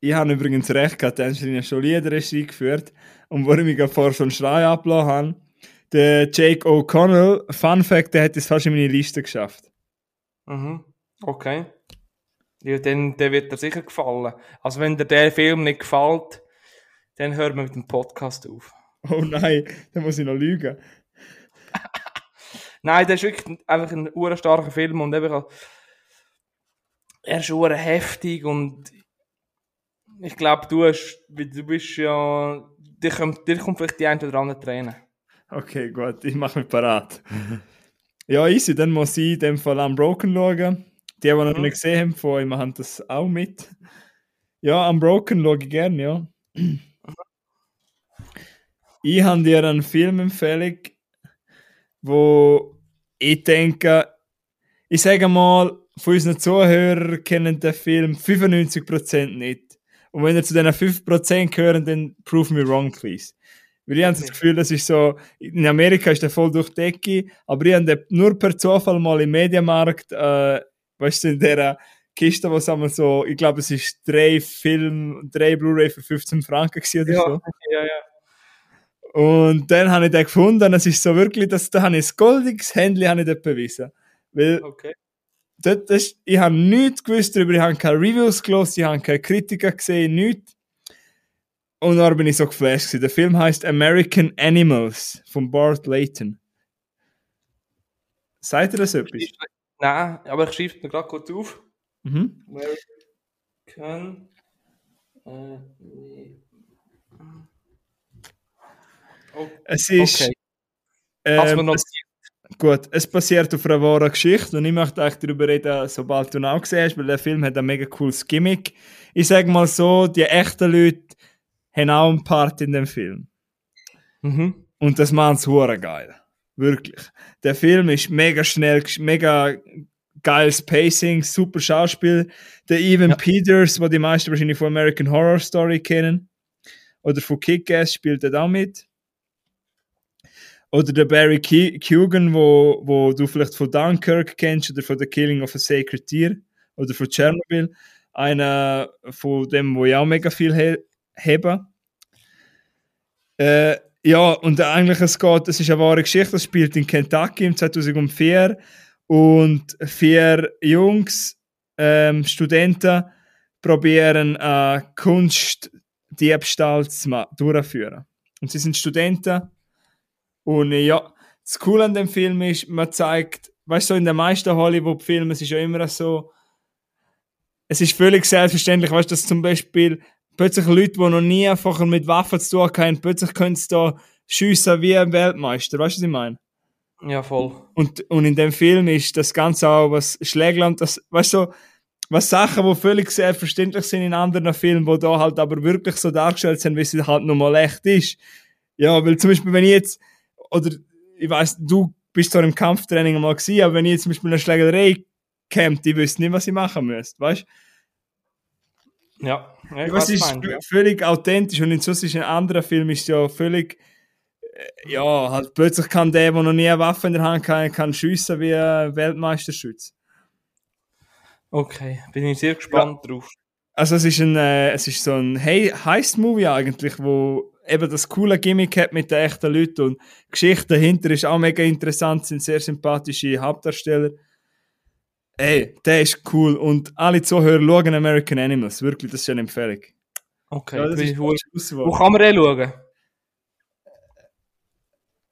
Ich habe übrigens recht gehabt, Angelina Jolie hat Regie geführt. Und wo ich vorher schon Schrei abgelassen habe, der Jake O'Connell, Fun Fact, der hat es fast in meine Liste geschafft. Mhm. Okay. Ja, dann, der wird dir sicher gefallen. Also, wenn dir der Film nicht gefällt, dann hören wir mit dem Podcast auf. Oh nein, da muss ich noch lügen. Nein, das ist wirklich einfach ein urstarker Film und eben, er ist ur heftig und ich glaube, du hast, du bist ja, dir kommt, dir kommt vielleicht die ein oder andere Träne. Okay, gut, ich mache mich parat. ja, easy, dann muss ich in dem Fall Unbroken schauen. Die, die noch Mhm. nicht gesehen haben, von ihm haben das auch mit. Ja, Unbroken schaue ich gerne, ja. ich habe dir eine Filmempfehlung, wo ich denke, ich sage mal, von unseren Zuhörern kennen den Film 95% nicht. Und wenn ihr zu diesen 5% gehören, dann prove me wrong, please. Weil ich habe das Gefühl, das ist so, in Amerika ist der voll durch die Decke, aber ich habe nur per Zufall mal im Mediamarkt, äh, weißt du, in der Kiste, wo es einmal so, ich glaube, es ist drei Film, drei Blu-ray für 15 Franken gewesen oder so. ja, ja. Und dann habe ich den gefunden, es ist so wirklich, dass, da habe ich ein goldiges Handy habe ich dort bewiesen. Weil Okay. dort, das, ich habe nichts gewusst darüber, ich habe keine Reviews gelesen, ich habe keine Kritiker gesehen, nichts. Und dann bin ich so geflasht gewesen. Der Film heißt American Animals von Bart Layton. Seid ihr das etwas? Nein, aber ich schreibe es mir gerade kurz auf. Mhm. American. Äh, nee. Oh, Es ist, okay. Ähm, es, gut, es basiert auf einer wahren Geschichte und ich möchte eigentlich darüber reden, sobald du ihn auch hast, weil der Film hat ein mega cooles Gimmick. Ich sage mal so, die echten Leute haben auch einen Part in dem Film. mhm. Und das sie hure geil. Wirklich. Der Film ist mega schnell, mega geiles Pacing, super Schauspiel. Der Evan Ja. Peters, wo die meisten wahrscheinlich von American Horror Story kennen. Oder von Kick-Ass spielt er da mit. Oder der Barry Ke Keoghan, wo, wo du vielleicht von Dunkirk kennst oder von The Killing of a Sacred Deer oder von Chernobyl. Einer von dem, wo auch mega viel he habe. Äh, ja, und eigentlich es geht, es ist eine wahre Geschichte, das spielt in Kentucky im 2004 und vier Jungs, ähm, Studenten, probieren äh, Kunstdiebstahl zu durchzuführen. und sie sind Studenten. Und äh, ja, das Coole an dem Film ist, man zeigt, weißt du, so in den meisten Hollywood-Filmen, es ist ja immer so, es ist völlig selbstverständlich, weißt du, dass zum Beispiel plötzlich Leute, die noch nie einfach mit Waffen zu tun haben, plötzlich können sie da schiessen wie ein Weltmeister, weißt du, was ich meine? Ja, voll. Und, und in dem Film ist das Ganze auch, was Schlägland, das, weißt du, so, was Sachen, die völlig selbstverständlich sind in anderen Filmen, wo da halt aber wirklich so dargestellt sind, wie sie halt nochmal echt ist. Ja, weil zum Beispiel, wenn ich jetzt, oder ich weiß, du bist zwar im Kampftraining mal gewesen, aber wenn ich jetzt zum Beispiel eine Schlägerei kämpft, ich wüsste nicht, was ich machen müsste, weißt du? Ja, ja ich Was ist meinst, ja. völlig authentisch und in so in anderen Filmen ist ja völlig, äh, ja, halt plötzlich kann der, der noch nie eine Waffe in der Hand kann, kann schiessen wie ein Weltmeisterschütze. Okay, bin ich sehr gespannt drauf. Also es ist ein, äh, es ist so ein hey Heist-Movie eigentlich, wo eben das coole Gimmick hat mit den echten Leuten und die Geschichte dahinter ist auch mega interessant, sind sehr sympathische Hauptdarsteller. Ey, der ist cool und alle Zuhörer schauen American Animals, wirklich, das ist eine Empfehlung. Okay, Ja, das ist wo Schlusswort. kann man den schauen?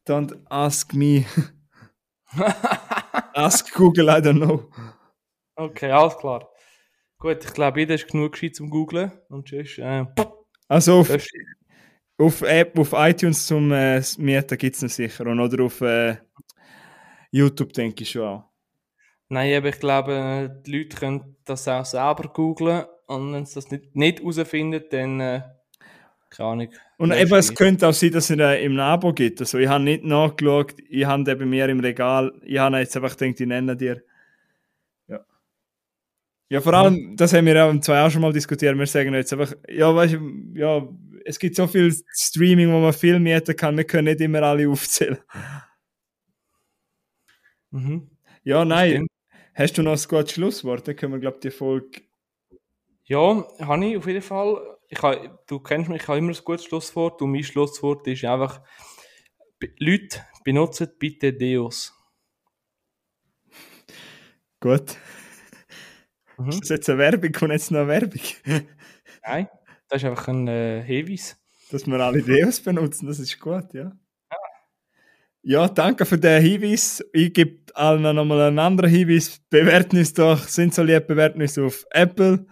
Don't ask me. ask Google, I don't know. Okay, alles klar. Gut, ich glaube, jeder ist genug gescheit zum Googlen. Und sonst, äh, Also auf, auf App, auf iTunes zum äh, Mieten gibt es noch sicher und oder auf äh, YouTube denke ich schon auch. Nein, aber ich glaube, die Leute können das auch selber googlen. Und wenn sie das nicht, nicht herausfinden, dann, äh, keine Ahnung. Und eben, es könnte auch sein, dass es äh, im Abo gibt. Also ich habe nicht nachgeschaut, ich habe den bei mir im Regal, ich habe jetzt einfach gedacht, ich nenne dir. Ja. Ja, vor allem, das haben wir ja im zwei auch schon mal diskutiert, wir sagen jetzt einfach, ja, weißt du, ja, es gibt so viel Streaming, wo man viel mieten kann, wir können nicht immer alle aufzählen. Mhm. Ja, nein, hast du noch ein gutes Schlusswort? Dann können wir, glaube ich, die Folge... Ja, habe ich auf jeden Fall. Ich ha, du kennst mich, ich habe immer ein gutes Schlusswort. Und mein Schlusswort ist einfach, Leute, benutzt bitte Deos. Gut. Mhm. Ist das jetzt eine Werbung und jetzt noch eine Werbung? Nein, das ist einfach ein äh, Hinweis. Dass wir alle Deos benutzen, das ist gut, ja. Ja, danke für den Hinweis. Ich gebe allen nochmal einen anderen Hinweis. Bewerten uns doch, sind so lieb, bewerten uns auf Apple.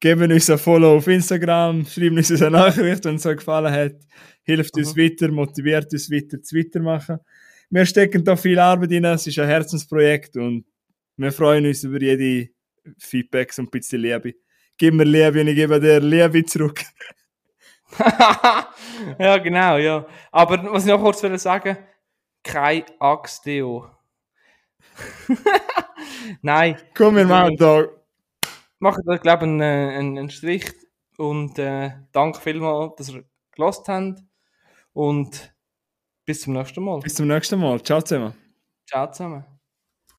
Geben uns ein Follow auf Instagram, schreiben uns eine Nachricht, wenn es euch gefallen hat. Hilft uns weiter, motiviert uns weiter zu weitermachen. Wir stecken da viel Arbeit rein, es ist ein Herzensprojekt und wir freuen uns über jede Feedbacks und ein bisschen Liebe. Gib mir Liebe und ich gebe dir Liebe zurück. ja, genau, ja. Aber was ich noch kurz will sagen, kein Axe-Deo. Nein, Komm, wir machen da. macht euch, glaube ich, einen, äh, einen, einen Strich und äh, danke vielmals, dass ihr gelost habt und bis zum nächsten Mal. Bis zum nächsten Mal. Ciao zusammen. Ciao zusammen.